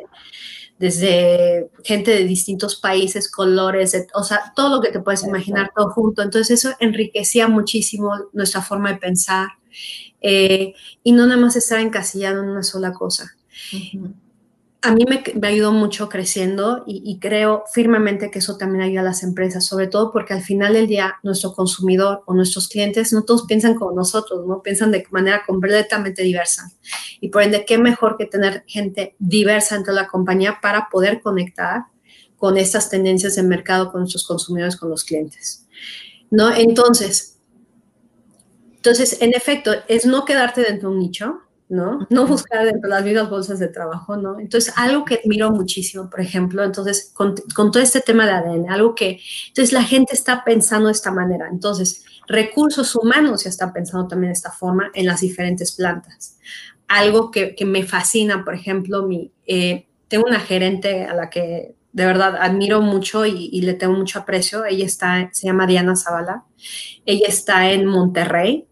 desde gente de distintos países, colores, o sea, todo lo que te puedes imaginar, todo junto. Entonces eso enriquecía muchísimo nuestra forma de pensar eh, y no nada más estar encasillado en una sola cosa a mí me, me, ayudó mucho creciendo y, creo firmemente que eso también ayuda a las empresas, sobre todo porque al final del día nuestro consumidor o nuestros clientes no todos piensan como nosotros, ¿no? Piensan de manera completamente diversa. Y por ende, qué mejor que tener gente diversa dentro de la compañía para poder conectar con estas tendencias de mercado con nuestros consumidores, con los clientes, ¿no? Entonces, entonces, en efecto, es no quedarte dentro de un nicho, ¿no? No buscar dentro de las mismas bolsas de trabajo, ¿no? Entonces, algo que admiro muchísimo, por ejemplo, entonces, con, todo este tema de ADN, algo que, entonces la gente está pensando de esta manera, entonces, recursos humanos ya están pensando también de esta forma en las diferentes plantas. Algo que, me fascina, por ejemplo, mi, eh, tengo una gerente a la que de verdad admiro mucho y, le tengo mucho aprecio, ella está, se llama Diana Zavala, ella está en Monterrey,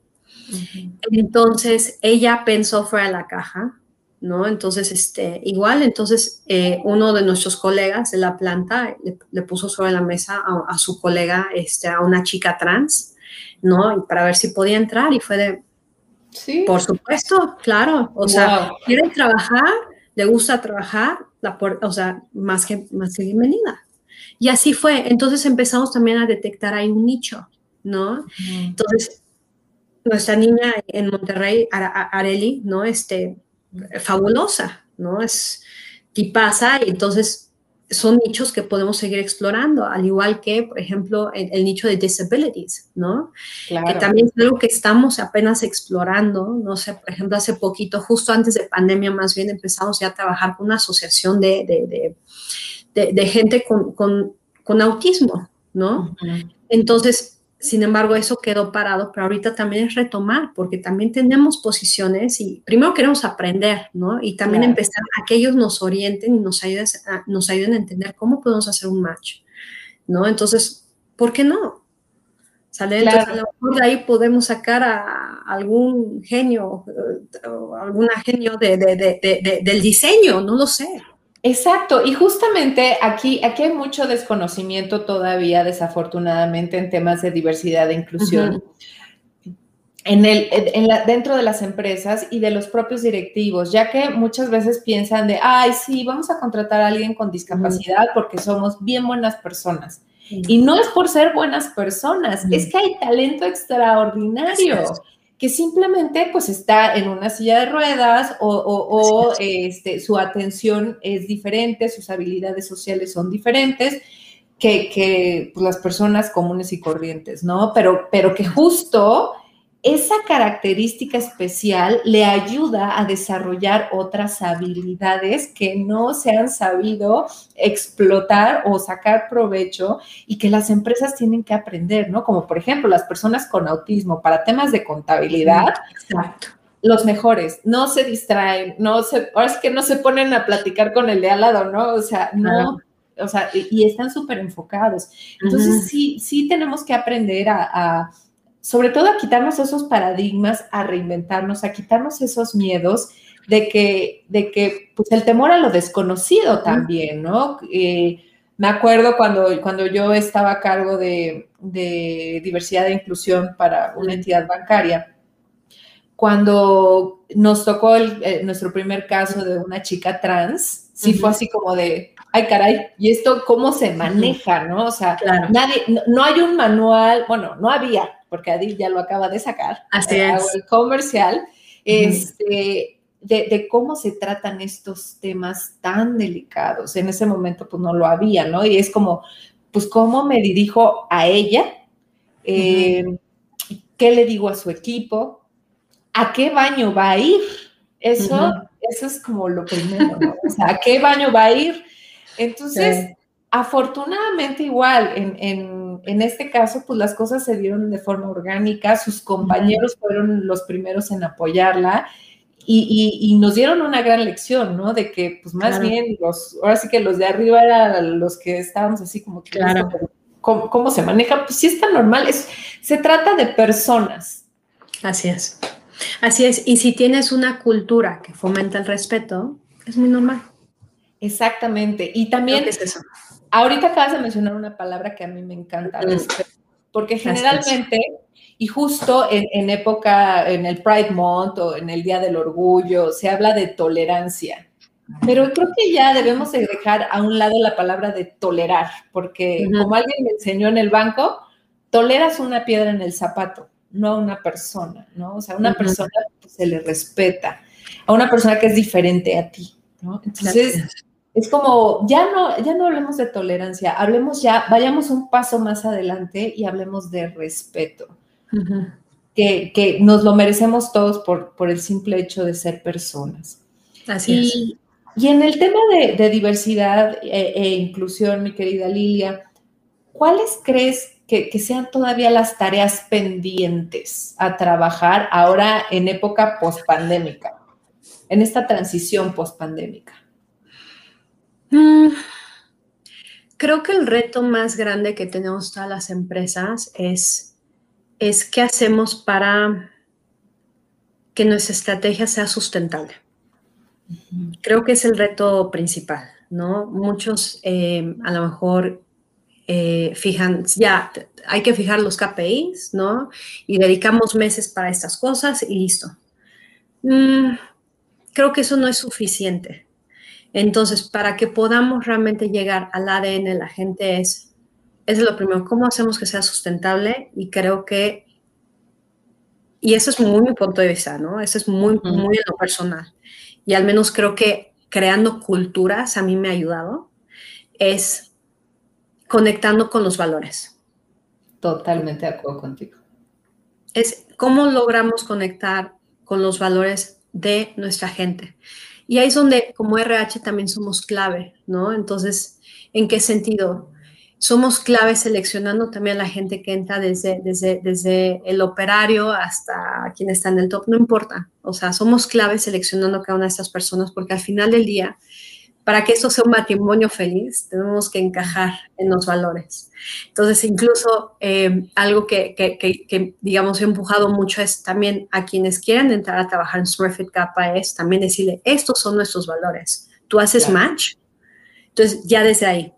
entonces, ella pensó fuera de la caja, ¿no? Entonces, este, igual, entonces, eh, uno de nuestros colegas de la planta le, puso sobre la mesa a, su colega, este, a una chica trans, ¿no? para ver si podía entrar y fue de, sí. por supuesto, claro, o sea, quiere trabajar, le gusta trabajar, la o sea, más que, más que bienvenida. Y así fue. Entonces empezamos también a detectar ahí un nicho, ¿no? Entonces, nuestra niña en Monterrey, Areli, ¿no? Este, fabulosa, ¿no? Es tipaza y entonces son nichos que podemos seguir explorando, al igual que, por ejemplo, el, nicho de disabilities, ¿no? Que también es algo que estamos apenas explorando, no sé, por ejemplo, hace poquito, justo antes de pandemia más bien, empezamos ya a trabajar con una asociación de, de, gente con, con, con, autismo, ¿no? Entonces, sin embargo, eso quedó parado, pero ahorita también es retomar, porque también tenemos posiciones y primero queremos aprender, ¿no? Y también empezar a que ellos nos orienten y nos ayuden a, nos ayuden a entender cómo podemos hacer un match, ¿no? Entonces, ¿por qué no? ¿Sale? Entonces, a lo mejor de ahí podemos sacar a algún genio, eh, o alguna genio del diseño, no lo sé. Exacto, y justamente aquí, aquí hay mucho desconocimiento todavía, desafortunadamente, en temas de diversidad e inclusión. En el, en la, dentro de las empresas y de los propios directivos, ya que muchas veces piensan de, ay, sí, vamos a contratar a alguien con discapacidad porque somos bien buenas personas. Y no es por ser buenas personas, es que hay talento extraordinario que simplemente pues está en una silla de ruedas o, este, su atención es diferente, sus habilidades sociales son diferentes que, pues, las personas comunes y corrientes, ¿no? Pero, pero que justo esa característica especial le ayuda a desarrollar otras habilidades que no se han sabido explotar o sacar provecho y que las empresas tienen que aprender, ¿no? Como por ejemplo las personas con autismo para temas de contabilidad. Exacto. Los mejores, no se distraen, no se, ahora es que no se ponen a platicar con el de al lado, ¿no? O sea, no, o sea, y, están súper enfocados. Entonces, sí, sí tenemos que aprender a sobre todo a quitarnos esos paradigmas, a reinventarnos, a quitarnos esos miedos de que, de que pues el temor a lo desconocido también, ¿no? Eh, me acuerdo cuando, cuando yo estaba a cargo de, diversidad e inclusión para una entidad bancaria, cuando nos tocó eh, nuestro primer caso de una chica trans, sí fue así como de, ay caray, ¿y esto cómo se maneja, no? O sea, nadie, no, hay un manual, bueno, no había, porque Adil ya lo acaba de sacar, Así eh, es. el comercial, este, de, cómo se tratan estos temas tan delicados. En ese momento, pues no lo había, ¿no? Y es como, pues, ¿cómo me dirijo a ella? Eh, ¿Qué le digo a su equipo? ¿A qué baño va a ir? Eso, eso es como lo primero, ¿no? O sea, ¿a qué baño va a ir? Entonces, afortunadamente igual, en, este caso, pues las cosas se dieron de forma orgánica, sus compañeros fueron los primeros en apoyarla y, nos dieron una gran lección, ¿no? De que, pues más bien, los, ahora sí que los de arriba eran los que estábamos así como que, claro. ¿cómo, se maneja? Pues sí está normal, es, se trata de personas. Así es. Así es, y si tienes una cultura que fomenta el respeto, es muy normal. Exactamente. Y también, ahorita acabas de mencionar una palabra que a mí me encanta, porque generalmente, y justo en, época, en el Pride Month o en el Día del Orgullo, se habla de tolerancia. Pero creo que ya debemos dejar a un lado la palabra de tolerar, porque como alguien me enseñó en el banco, toleras una piedra en el zapato, no a una persona, ¿no? O sea, a una persona se le respeta, a una persona que es diferente a ti, ¿no? Entonces, es como, ya no, ya no hablemos de tolerancia, hablemos ya, vayamos un paso más adelante y hablemos de respeto. que, nos lo merecemos todos por, por el simple hecho de ser personas. Así y, es. Y en el tema de, diversidad e, e, inclusión, mi querida Lilia, ¿cuáles crees que, que, sean todavía las tareas pendientes a trabajar ahora en época pospandémica, en esta transición pospandémica? Mm, creo que el reto más grande que tenemos todas las empresas es es qué hacemos para que nuestra estrategia sea sustentable. Creo que es el reto principal, ¿no? Muchos eh, a lo mejor eh, fijan, ya hay que fijar los KPIs, ¿no? Y dedicamos meses para estas cosas y listo. Mm, creo que eso no es suficiente. Entonces, para que podamos realmente llegar al ADN de la gente es es lo primero, ¿cómo hacemos que sea sustentable? Y creo que, y eso es muy mi punto de vista, ¿no? Eso es muy, muy en lo personal. Y al menos creo que creando culturas a mí me ha ayudado, es conectando con los valores. Totalmente de acuerdo contigo. Es cómo logramos conectar con los valores de nuestra gente. Y ahí es donde como RH también somos clave, ¿no? Entonces, ¿en qué sentido? somos claves seleccionando también a la gente que entra desde, desde, desde el operario hasta quien está en el top, no importa. O sea, somos claves seleccionando cada una de estas personas porque al final del día, para que esto sea un matrimonio feliz, tenemos que encajar en los valores. Entonces, incluso eh, algo que, que, que, digamos, he empujado mucho es también a quienes quieran entrar a trabajar en Smurfit Kappa es también decirle, estos son nuestros valores. Tú haces match. Entonces, ya desde ahí,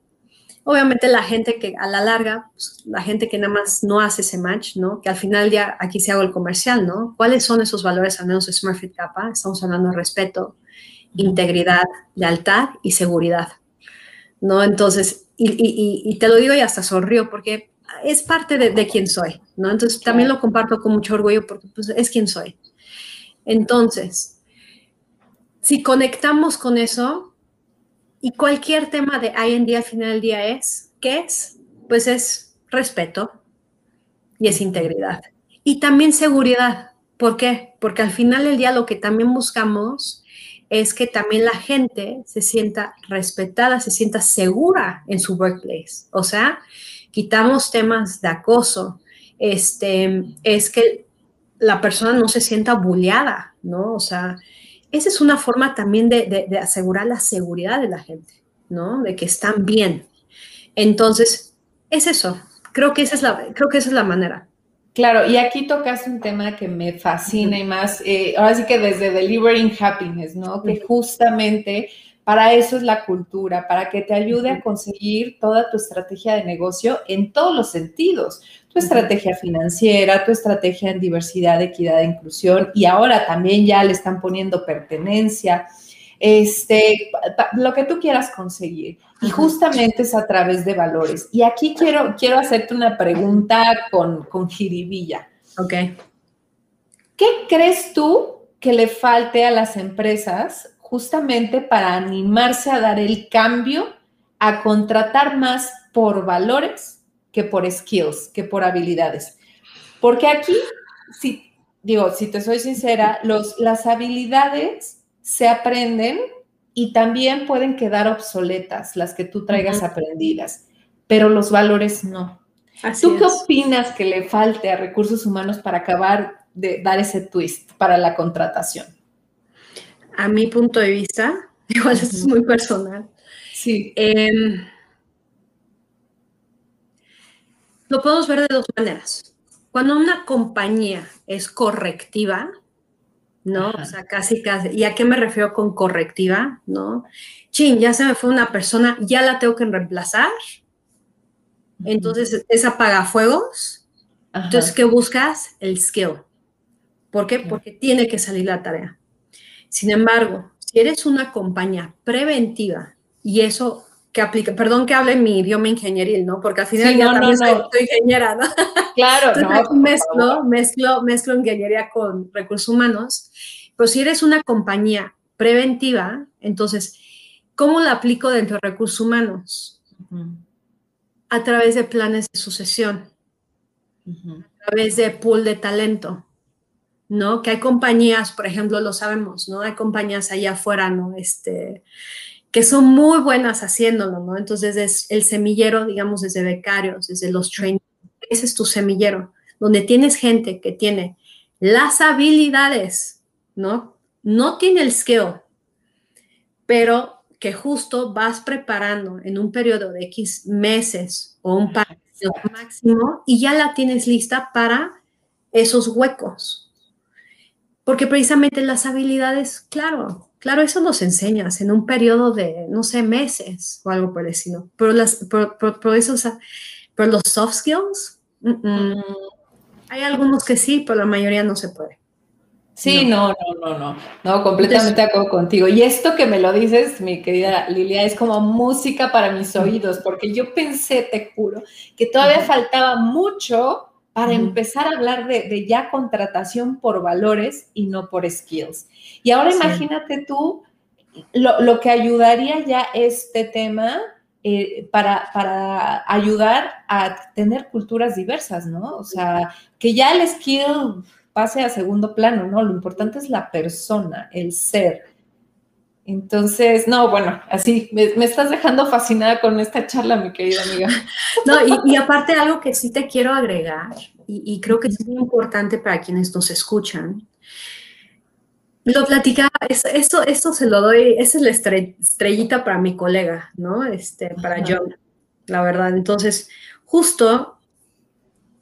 Obviamente la gente que a la larga, pues, la gente que nada más no hace ese match, ¿no? Que al final ya aquí se hago el comercial, ¿no? ¿Cuáles son esos valores, al menos de Smurfit Kappa? Estamos hablando de respeto, integridad, lealtad y seguridad, ¿no? Entonces, y, te lo digo y hasta sonrío porque es parte de, de quien soy, ¿no? Entonces también lo comparto con mucho orgullo porque pues, es quien soy. Entonces, si conectamos con eso, y cualquier tema de hoy en día al final del día es, ¿qué es? Pues es respeto y es integridad. Y también seguridad. ¿Por qué? Porque al final del día lo que también buscamos es que también la gente se sienta respetada, se sienta segura en su workplace. O sea, quitamos temas de acoso. Este, es que la persona no se sienta bulleada, ¿no? O sea, esa es una forma también de, asegurar la seguridad de la gente, ¿no? De que están bien. Entonces, es eso. Creo que esa es la, creo que esa es la manera. Claro, y aquí tocas un tema que me fascina y más, eh, ahora sí que desde Delivering Happiness, ¿no? Que justamente para eso es la cultura, para que te ayude a conseguir toda tu estrategia de negocio en todos los sentidos. Tu estrategia financiera, tu estrategia en diversidad, equidad e inclusión, y ahora también ya le están poniendo pertenencia, este, lo que tú quieras conseguir. Y justamente es a través de valores. Y aquí quiero, quiero hacerte una pregunta con, con jiribilla. Ok. ¿Qué crees tú que le falte a las empresas justamente para animarse a dar el cambio a contratar más por valores que por skills, que por habilidades. Porque aquí, si, digo, si te soy sincera, los, las habilidades se aprenden y también pueden quedar obsoletas las que tú traigas aprendidas, pero los valores no. ¿Tú qué opinas que le falte a recursos humanos para acabar de dar ese twist para la contratación? a mi punto de vista, *laughs* igual esto es muy personal. Sí. Em, lo podemos ver de dos maneras. Cuando una compañía es correctiva, ¿no? O sea, casi, casi. ¿Y a qué me refiero con correctiva? ¿No? Chin, ya se me fue una persona, ya la tengo que reemplazar. Entonces, es apagafuegos. Entonces, ¿qué buscas? El skill. ¿Por qué? Porque tiene que salir la tarea. Sin embargo, si eres una compañía preventiva, y eso que aplica, perdón que hable en mi idioma ingenieril, ¿no? Porque al final ya también Soy, ingeniera, ¿no? Claro, *laughs* no, mezclo, mezclo, mezclo ingeniería con recursos humanos. Pero si eres una compañía preventiva, entonces, ¿cómo la aplico dentro de recursos humanos? A través de planes de sucesión, a través de pool de talento, ¿no? Que hay compañías, por ejemplo, lo sabemos, ¿no? Hay compañías allá afuera, ¿no? Este, que son muy buenas haciéndolo, ¿no? Entonces es el semillero, digamos, desde becarios, desde los trainees, ese es tu semillero, donde tienes gente que tiene las habilidades, ¿no? No tiene el skill, pero que justo vas preparando en un periodo de X meses o un par máximo y ya la tienes lista para esos huecos. Porque precisamente las habilidades, claro, Claro, eso nos enseñas en un periodo de, no sé, meses o algo por decirlo. Pero, las, por, eso, pero los soft skills, hay algunos que sí, pero la mayoría no se puede. Sí, no, no, no, no, no, completamente de acuerdo contigo. Y esto que me lo dices, mi querida Lilia, es como música para mis oídos, porque yo pensé, te juro, que todavía faltaba mucho para empezar a hablar de, ya contratación por valores y no por skills. Y ahora imagínate tú lo, que ayudaría ya este tema eh, para, para, ayudar a tener culturas diversas, ¿no? O sea, que ya el skill pase a segundo plano, ¿no? Lo importante es la persona, el ser. Entonces, no, bueno, así me, estás dejando fascinada con esta charla, mi querida amiga. *laughs* No, y, aparte algo que sí te quiero agregar, y, creo que es muy importante para quienes nos escuchan, lo platicaba, eso, eso, se lo doy, esa es la estrellita para mi colega, ¿no? Este, para John, la verdad. Entonces, justo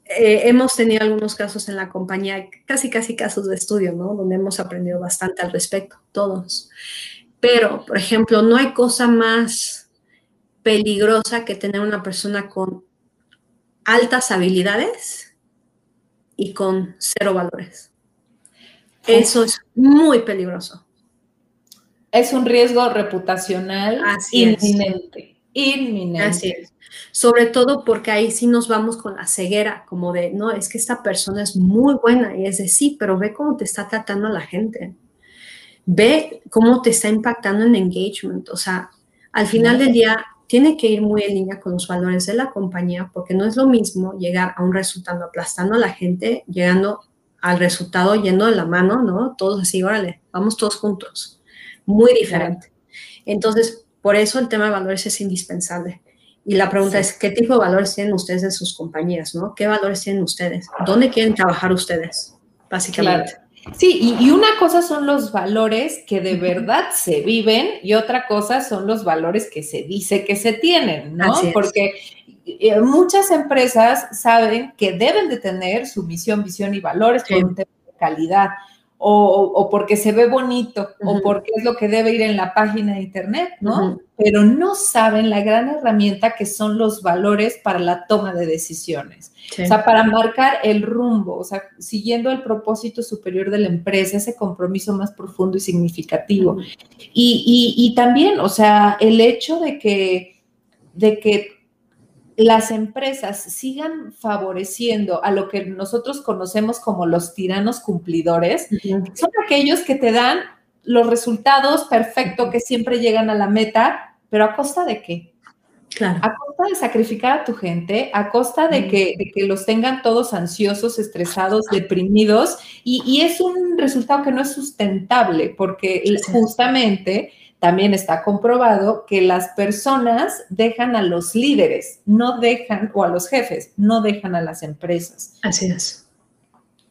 eh, hemos tenido algunos casos en la compañía, casi, casi casos de estudio, ¿no? Donde hemos aprendido bastante al respecto, todos. Pero, por ejemplo, no hay cosa más peligrosa que tener una persona con altas habilidades y con cero valores. Eso es muy peligroso. Es un riesgo reputacional inminente. Inminente. Así es. Sobre todo porque ahí sí nos vamos con la ceguera, como de, no, es que esta persona es muy buena y es de sí, pero ve cómo te está tratando la gente ve cómo te está impactando en engagement. O sea, al final del día tiene que ir muy en línea con los valores de la compañía porque no es lo mismo llegar a un resultado aplastando a la gente, llegando al resultado yendo de la mano, ¿no? Todos así, órale, vamos todos juntos. Muy diferente. Entonces, por eso el tema de valores es indispensable. Y la pregunta es, ¿qué tipo de valores tienen ustedes en sus compañías, no? ¿Qué valores tienen ustedes? ¿Dónde quieren trabajar ustedes? Básicamente. Sí, y, una cosa son los valores que de verdad se viven y otra cosa son los valores que se dice que se tienen, ¿no? Porque eh, muchas empresas saben que deben de tener su misión, visión y valores por un tema de calidad, o, porque se ve bonito, o porque es lo que debe ir en la página de internet, ¿no? Pero no saben la gran herramienta que son los valores para la toma de decisiones. O sea, para marcar el rumbo, o sea, siguiendo el propósito superior de la empresa, ese compromiso más profundo y significativo. y, y, también, o sea, el hecho de que, de que las empresas sigan favoreciendo a lo que nosotros conocemos como los tiranos cumplidores, son aquellos que te dan los resultados perfectos que siempre llegan a la meta, pero a costa de qué? Claro. A costa de sacrificar a tu gente, a costa de, que, que los tengan todos ansiosos, estresados, deprimidos, y, y, es un resultado que no es sustentable, porque justamente también está comprobado que las personas dejan a los líderes, no dejan, o a los jefes, no dejan a las empresas. Así es.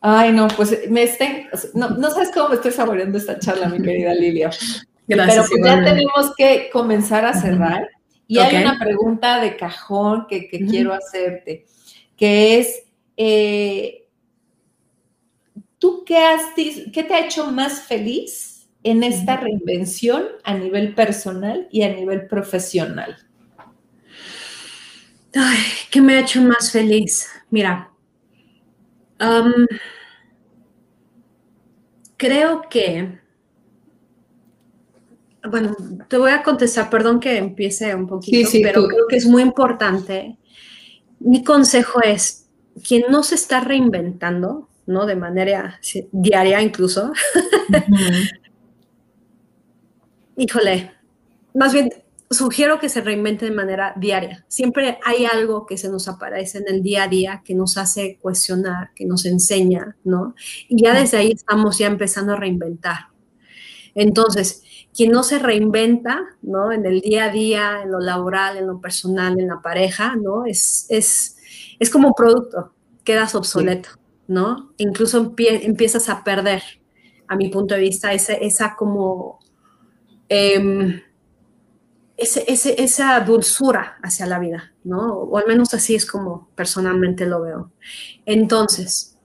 Ay, no, pues me estén, no, no sabes cómo me estoy saboreando esta charla, mi querida Lilia. *laughs* Gracias. Pero pues ya tenemos que comenzar a cerrar. Y hay una pregunta de cajón que, quiero hacerte, que es, eh, ¿tú qué, has, qué te ha hecho más feliz en esta reinvención a nivel personal y a nivel profesional? Ay, ¿qué me ha hecho más feliz? Mira, creo que, bueno, te voy a contestar, perdón que empiece un poquito, pero creo que es muy importante. Mi consejo es, quien no se está reinventando, ¿no? De manera diaria incluso, *laughs* híjole, más bien sugiero que se reinvente de manera diaria. Siempre hay algo que se nos aparece en el día a día que nos hace cuestionar, que nos enseña, ¿no? Y ya desde ahí estamos ya empezando a reinventar. Entonces, quien no se reinventa, ¿no? En el día a día, en lo laboral, en lo personal, en la pareja, ¿no? Es, es, es como un producto, quedas obsoleto, ¿no? Incluso empiezas a perder, a mi punto de vista, esa, esa como... Em, esa dulzura hacia la vida, ¿no? O al menos así es como personalmente lo veo. Entonces,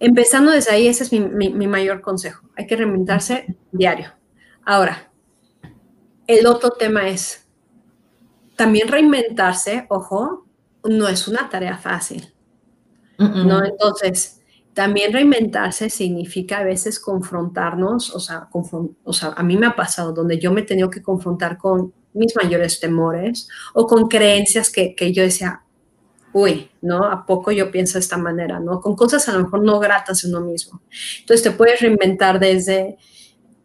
empezando desde ahí, ese es mi, mayor consejo. Hay que reinventarse diario. Ahora, el otro tema es, también reinventarse, ojo, no es una tarea fácil, ¿no? Entonces, también reinventarse significa a veces confrontarnos, o sea, a mí me ha pasado donde yo me he tenido que confrontar con mis mayores temores o con creencias que, que yo decía, uy, ¿no? ¿A poco yo pienso de esta manera, ¿no? Con cosas a lo mejor no gratas en uno mismo. Entonces te puedes reinventar desde,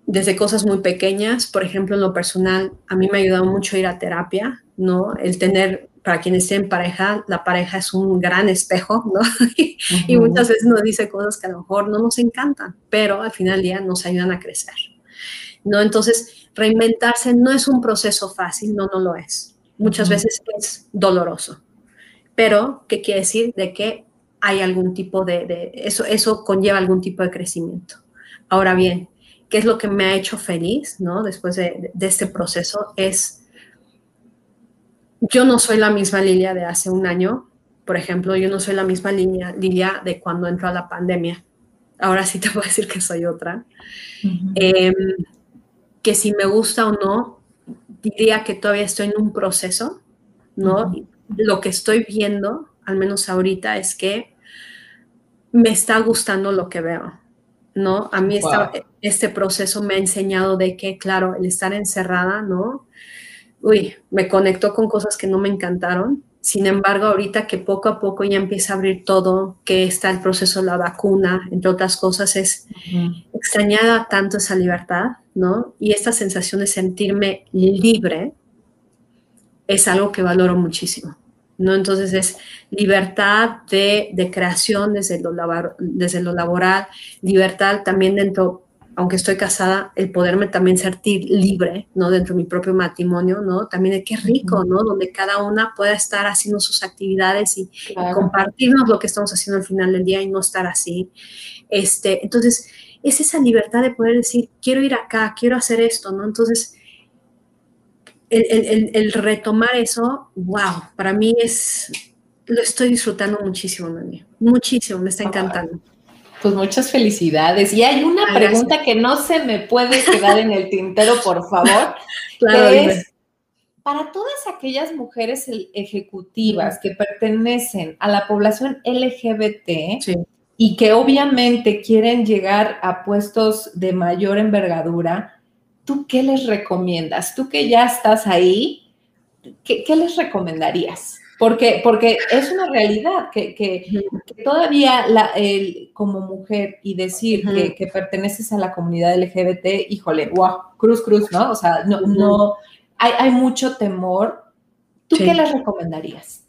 desde cosas muy pequeñas, por ejemplo, en lo personal, a mí me ha ayudado mucho ir a terapia, ¿no? El tener para quienes estén en pareja, la pareja es un gran espejo, ¿no? *laughs* y muchas veces nos dice cosas que a lo mejor no nos encantan, pero al final del día nos ayudan a crecer, ¿no? Entonces, reinventarse no es un proceso fácil, no, no lo es. Muchas veces es doloroso, pero ¿qué quiere decir? De que hay algún tipo de, de, eso, eso conlleva algún tipo de crecimiento. Ahora bien, ¿qué es lo que me ha hecho feliz, ¿no? Después de, de este proceso es yo no soy la misma Lilia de hace un año, por ejemplo, yo no soy la misma Lilia, Lilia de cuando entró a la pandemia. Ahora sí te *laughs* puedo decir que soy otra. Em, que si me gusta o no, diría que todavía estoy en un proceso, ¿no? Lo que estoy viendo, al menos ahorita, es que me está gustando lo que veo, ¿no? A mí este proceso me ha enseñado de que, claro, el estar encerrada, ¿no? Uy, me conectó con cosas que no me encantaron. Sin embargo, ahorita que poco a poco ya empieza a abrir todo, que está el proceso de la vacuna, entre otras cosas, es extrañada tanto esa libertad, ¿no? Y esta sensación de sentirme libre es algo que valoro muchísimo, ¿no? Entonces es libertad de, creación desde lo, desde lo laboral, libertad también dentro aunque estoy casada, el poderme también sentir libre, ¿no? Dentro de mi propio matrimonio, ¿no? También de qué rico, ¿no? Donde cada una pueda estar haciendo sus actividades y, compartirnos lo que estamos haciendo al final del día y no estar así. Este, entonces, es esa libertad de poder decir, quiero ir acá, quiero hacer esto, ¿no? Entonces, el, retomar eso, wow, para mí es, lo estoy disfrutando muchísimo. Muchísimo, me está encantando. Pues muchas felicidades. Y hay una pregunta que no se me puede quedar en el tintero, por favor, *laughs* claro, que es para todas aquellas mujeres ejecutivas que pertenecen a la población LGBT y que obviamente quieren llegar a puestos de mayor envergadura, ¿tú qué les recomiendas? Tú que ya estás ahí, ¿qué, qué les recomendarías? Porque, porque es una realidad que, todavía la, como mujer y decir que, perteneces a la comunidad LGBT, híjole, wow, cruz, cruz, ¿no? O sea, no, no hay, hay, mucho temor. ¿Tú qué les recomendarías?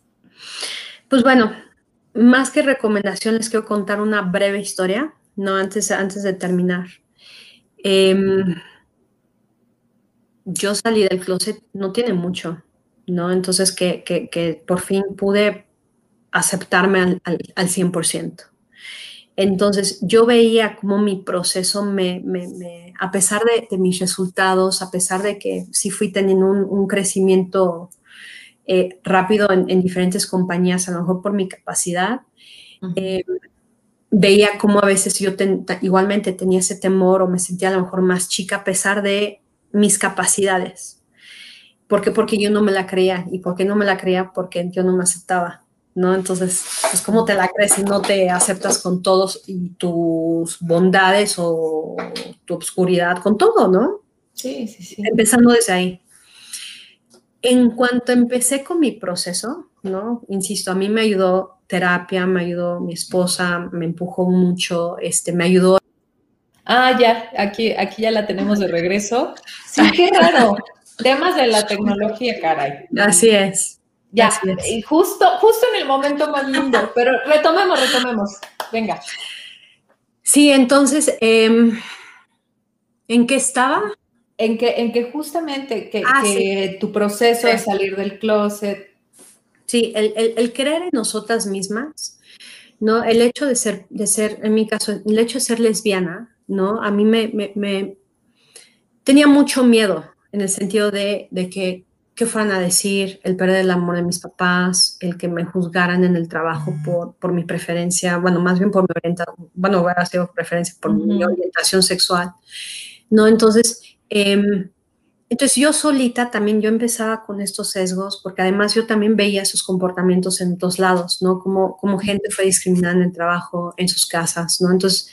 Pues bueno, más que recomendaciones, quiero contar una breve historia, ¿no? Antes, antes de terminar. Em, yo salí del closet, no tiene mucho, ¿no? Entonces, que, por fin pude aceptarme al, al, 100%. Entonces, yo veía cómo mi proceso me, a pesar de, mis resultados, a pesar de que sí fui teniendo un, crecimiento eh, rápido en, diferentes compañías, a lo mejor por mi capacidad, eh, veía cómo a veces yo igualmente tenía ese temor o me sentía a lo mejor más chica a pesar de mis capacidades. ¿Por qué? Porque yo no me la creía. ¿Y por qué no me la creía? Porque yo no me aceptaba, ¿no? Entonces, pues, ¿cómo te la crees si no te aceptas con todos y tus bondades o tu obscuridad, con todo, ¿no? Sí, sí, sí. Empezando desde ahí. En cuanto empecé con mi proceso, ¿no? Insisto, a mí me ayudó terapia, me ayudó mi esposa, me empujó mucho, este, me ayudó. Ah, ya, aquí, aquí ya la tenemos de regreso. Sí, qué raro. *laughs* Temas de la tecnología, caray. Así es. Ya, y justo, justo en el momento más lindo, *laughs* pero retomemos, retomemos. Venga. Sí, entonces, em, ¿en qué estaba? En que, en que justamente que, ah, tu proceso de salir del closet. Sí, el, el, creer en nosotras mismas, ¿no? El hecho de ser, de ser, en mi caso, el hecho de ser lesbiana, ¿no? A mí me, me, tenía mucho miedo en el sentido de, de que qué fueran a decir, el perder el amor de mis papás, el que me juzgaran en el trabajo por, por mi preferencia, bueno, más bien por mi orientación, bueno, voy a decir preferencia por mi orientación sexual, ¿no? Entonces, em, entonces yo solita también yo empezaba con estos sesgos, porque además yo también veía esos comportamientos en todos lados, ¿no? Como, como gente fue discriminada en el trabajo, en sus casas, ¿no? Entonces,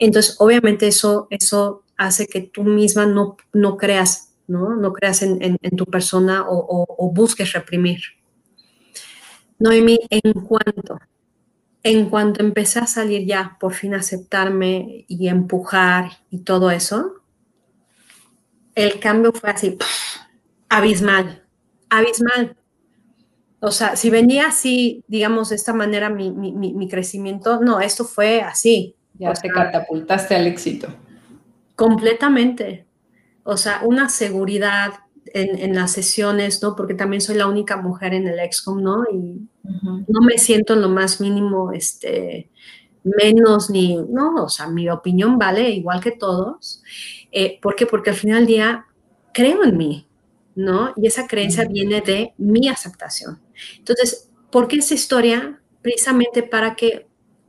entonces obviamente eso, eso hace que tú misma no, no creas ¿no? No creas en, tu persona o, busques reprimir. Noemi, en cuanto, en cuanto empecé a salir ya, por fin aceptarme y empujar y todo eso, el cambio fue así, abismal, abismal. O sea, si venía así, digamos, de esta manera mi, crecimiento, no, esto fue así. Ya te catapultaste al éxito. Completamente, o sea, una seguridad en, las sesiones, ¿no? Porque también soy la única mujer en el EXCOM, ¿no? Y no me siento en lo más mínimo, este, menos ni, no, o sea, mi opinión vale igual que todos. Eh, ¿Por qué? Porque al final del día creo en mí, ¿no? Y esa creencia viene de mi aceptación. Entonces, ¿por qué esa historia? Precisamente para que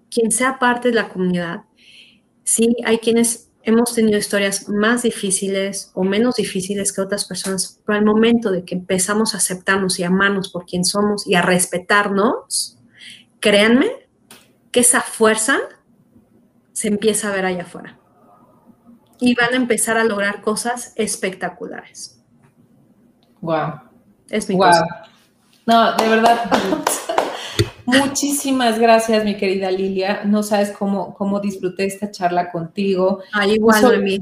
quien sea parte de la comunidad, sí, hay quienes hemos tenido historias más difíciles o menos difíciles que otras personas, pero al momento de que empezamos a aceptarnos y amarnos por quien somos y a respetarnos, créanme que esa fuerza se empieza a ver allá afuera. Y van a empezar a lograr cosas espectaculares. Wow. Es mi wow. No, de verdad. Muchísimas gracias, mi querida Lilia. No sabes cómo, cómo disfruté esta charla contigo. Ah, igual a mí.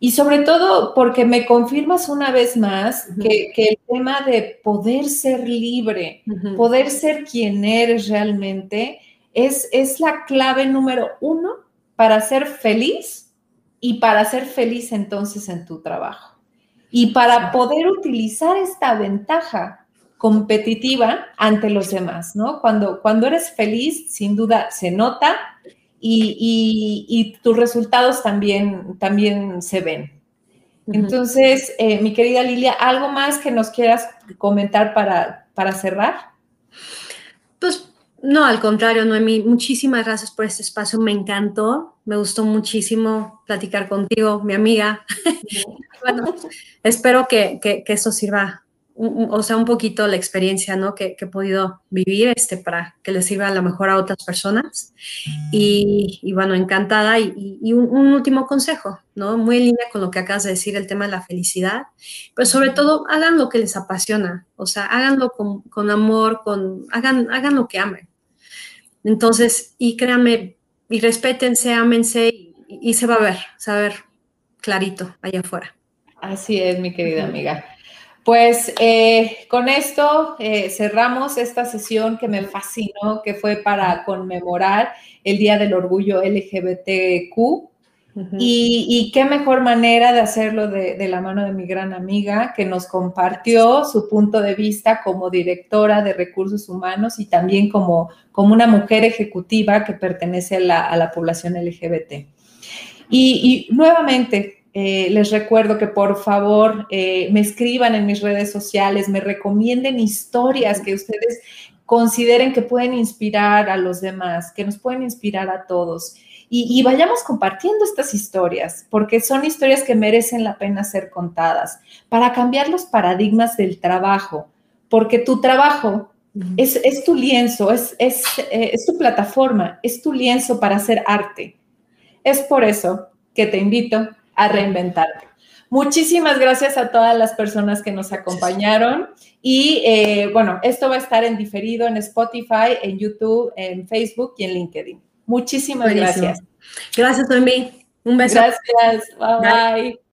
Y sobre todo porque me confirmas una vez más que, el tema de poder ser libre, poder ser quien eres realmente, es, es la clave número uno para ser feliz y para ser feliz entonces en tu trabajo. Y para poder utilizar esta ventaja competitiva ante los demás, ¿no? Cuando, cuando eres feliz, sin duda se nota y, tus resultados también, también se ven. Entonces, eh, mi querida Lilia, ¿algo más que nos quieras comentar para, para cerrar? Pues no, al contrario, Noemí, muchísimas gracias por este espacio, me encantó, me gustó muchísimo platicar contigo, mi amiga. *laughs* bueno, espero que, que, que eso sirva o sea, un poquito la experiencia ¿no? que, he podido vivir este, para que les sirva a lo mejor a otras personas. Y, bueno, encantada. Y, un, último consejo, ¿no? Muy en línea con lo que acabas de decir, el tema de la felicidad. Pero sobre todo, hagan lo que les apasiona. O sea, háganlo con, con amor, con, hagan, hagan lo que amen. Entonces, y créanme, y respétense, ámense, y, y se va a ver, se va a ver clarito allá afuera. Así es, mi querida amiga. Pues eh, con esto eh, cerramos esta sesión que me fascinó, que fue para conmemorar el Día del Orgullo LGBTQ. y, qué mejor manera de hacerlo de, la mano de mi gran amiga que nos compartió su punto de vista como directora de recursos humanos y también como, como una mujer ejecutiva que pertenece a la, población LGBT. y nuevamente, eh, les recuerdo que por favor eh, me escriban en mis redes sociales, me recomienden historias que ustedes consideren que pueden inspirar a los demás, que nos pueden inspirar a todos. Y, vayamos compartiendo estas historias, porque son historias que merecen la pena ser contadas, para cambiar los paradigmas del trabajo, porque tu trabajo es, tu lienzo, es, es, eh, es tu plataforma, es tu lienzo para hacer arte. Es por eso que te invito a reinventarte. Muchísimas gracias a todas las personas que nos acompañaron y eh, bueno, esto va a estar en diferido en Spotify, en YouTube, en Facebook y en LinkedIn. Muchísimas gracias. Gracias, Noemí. Un beso. Gracias. bye. bye.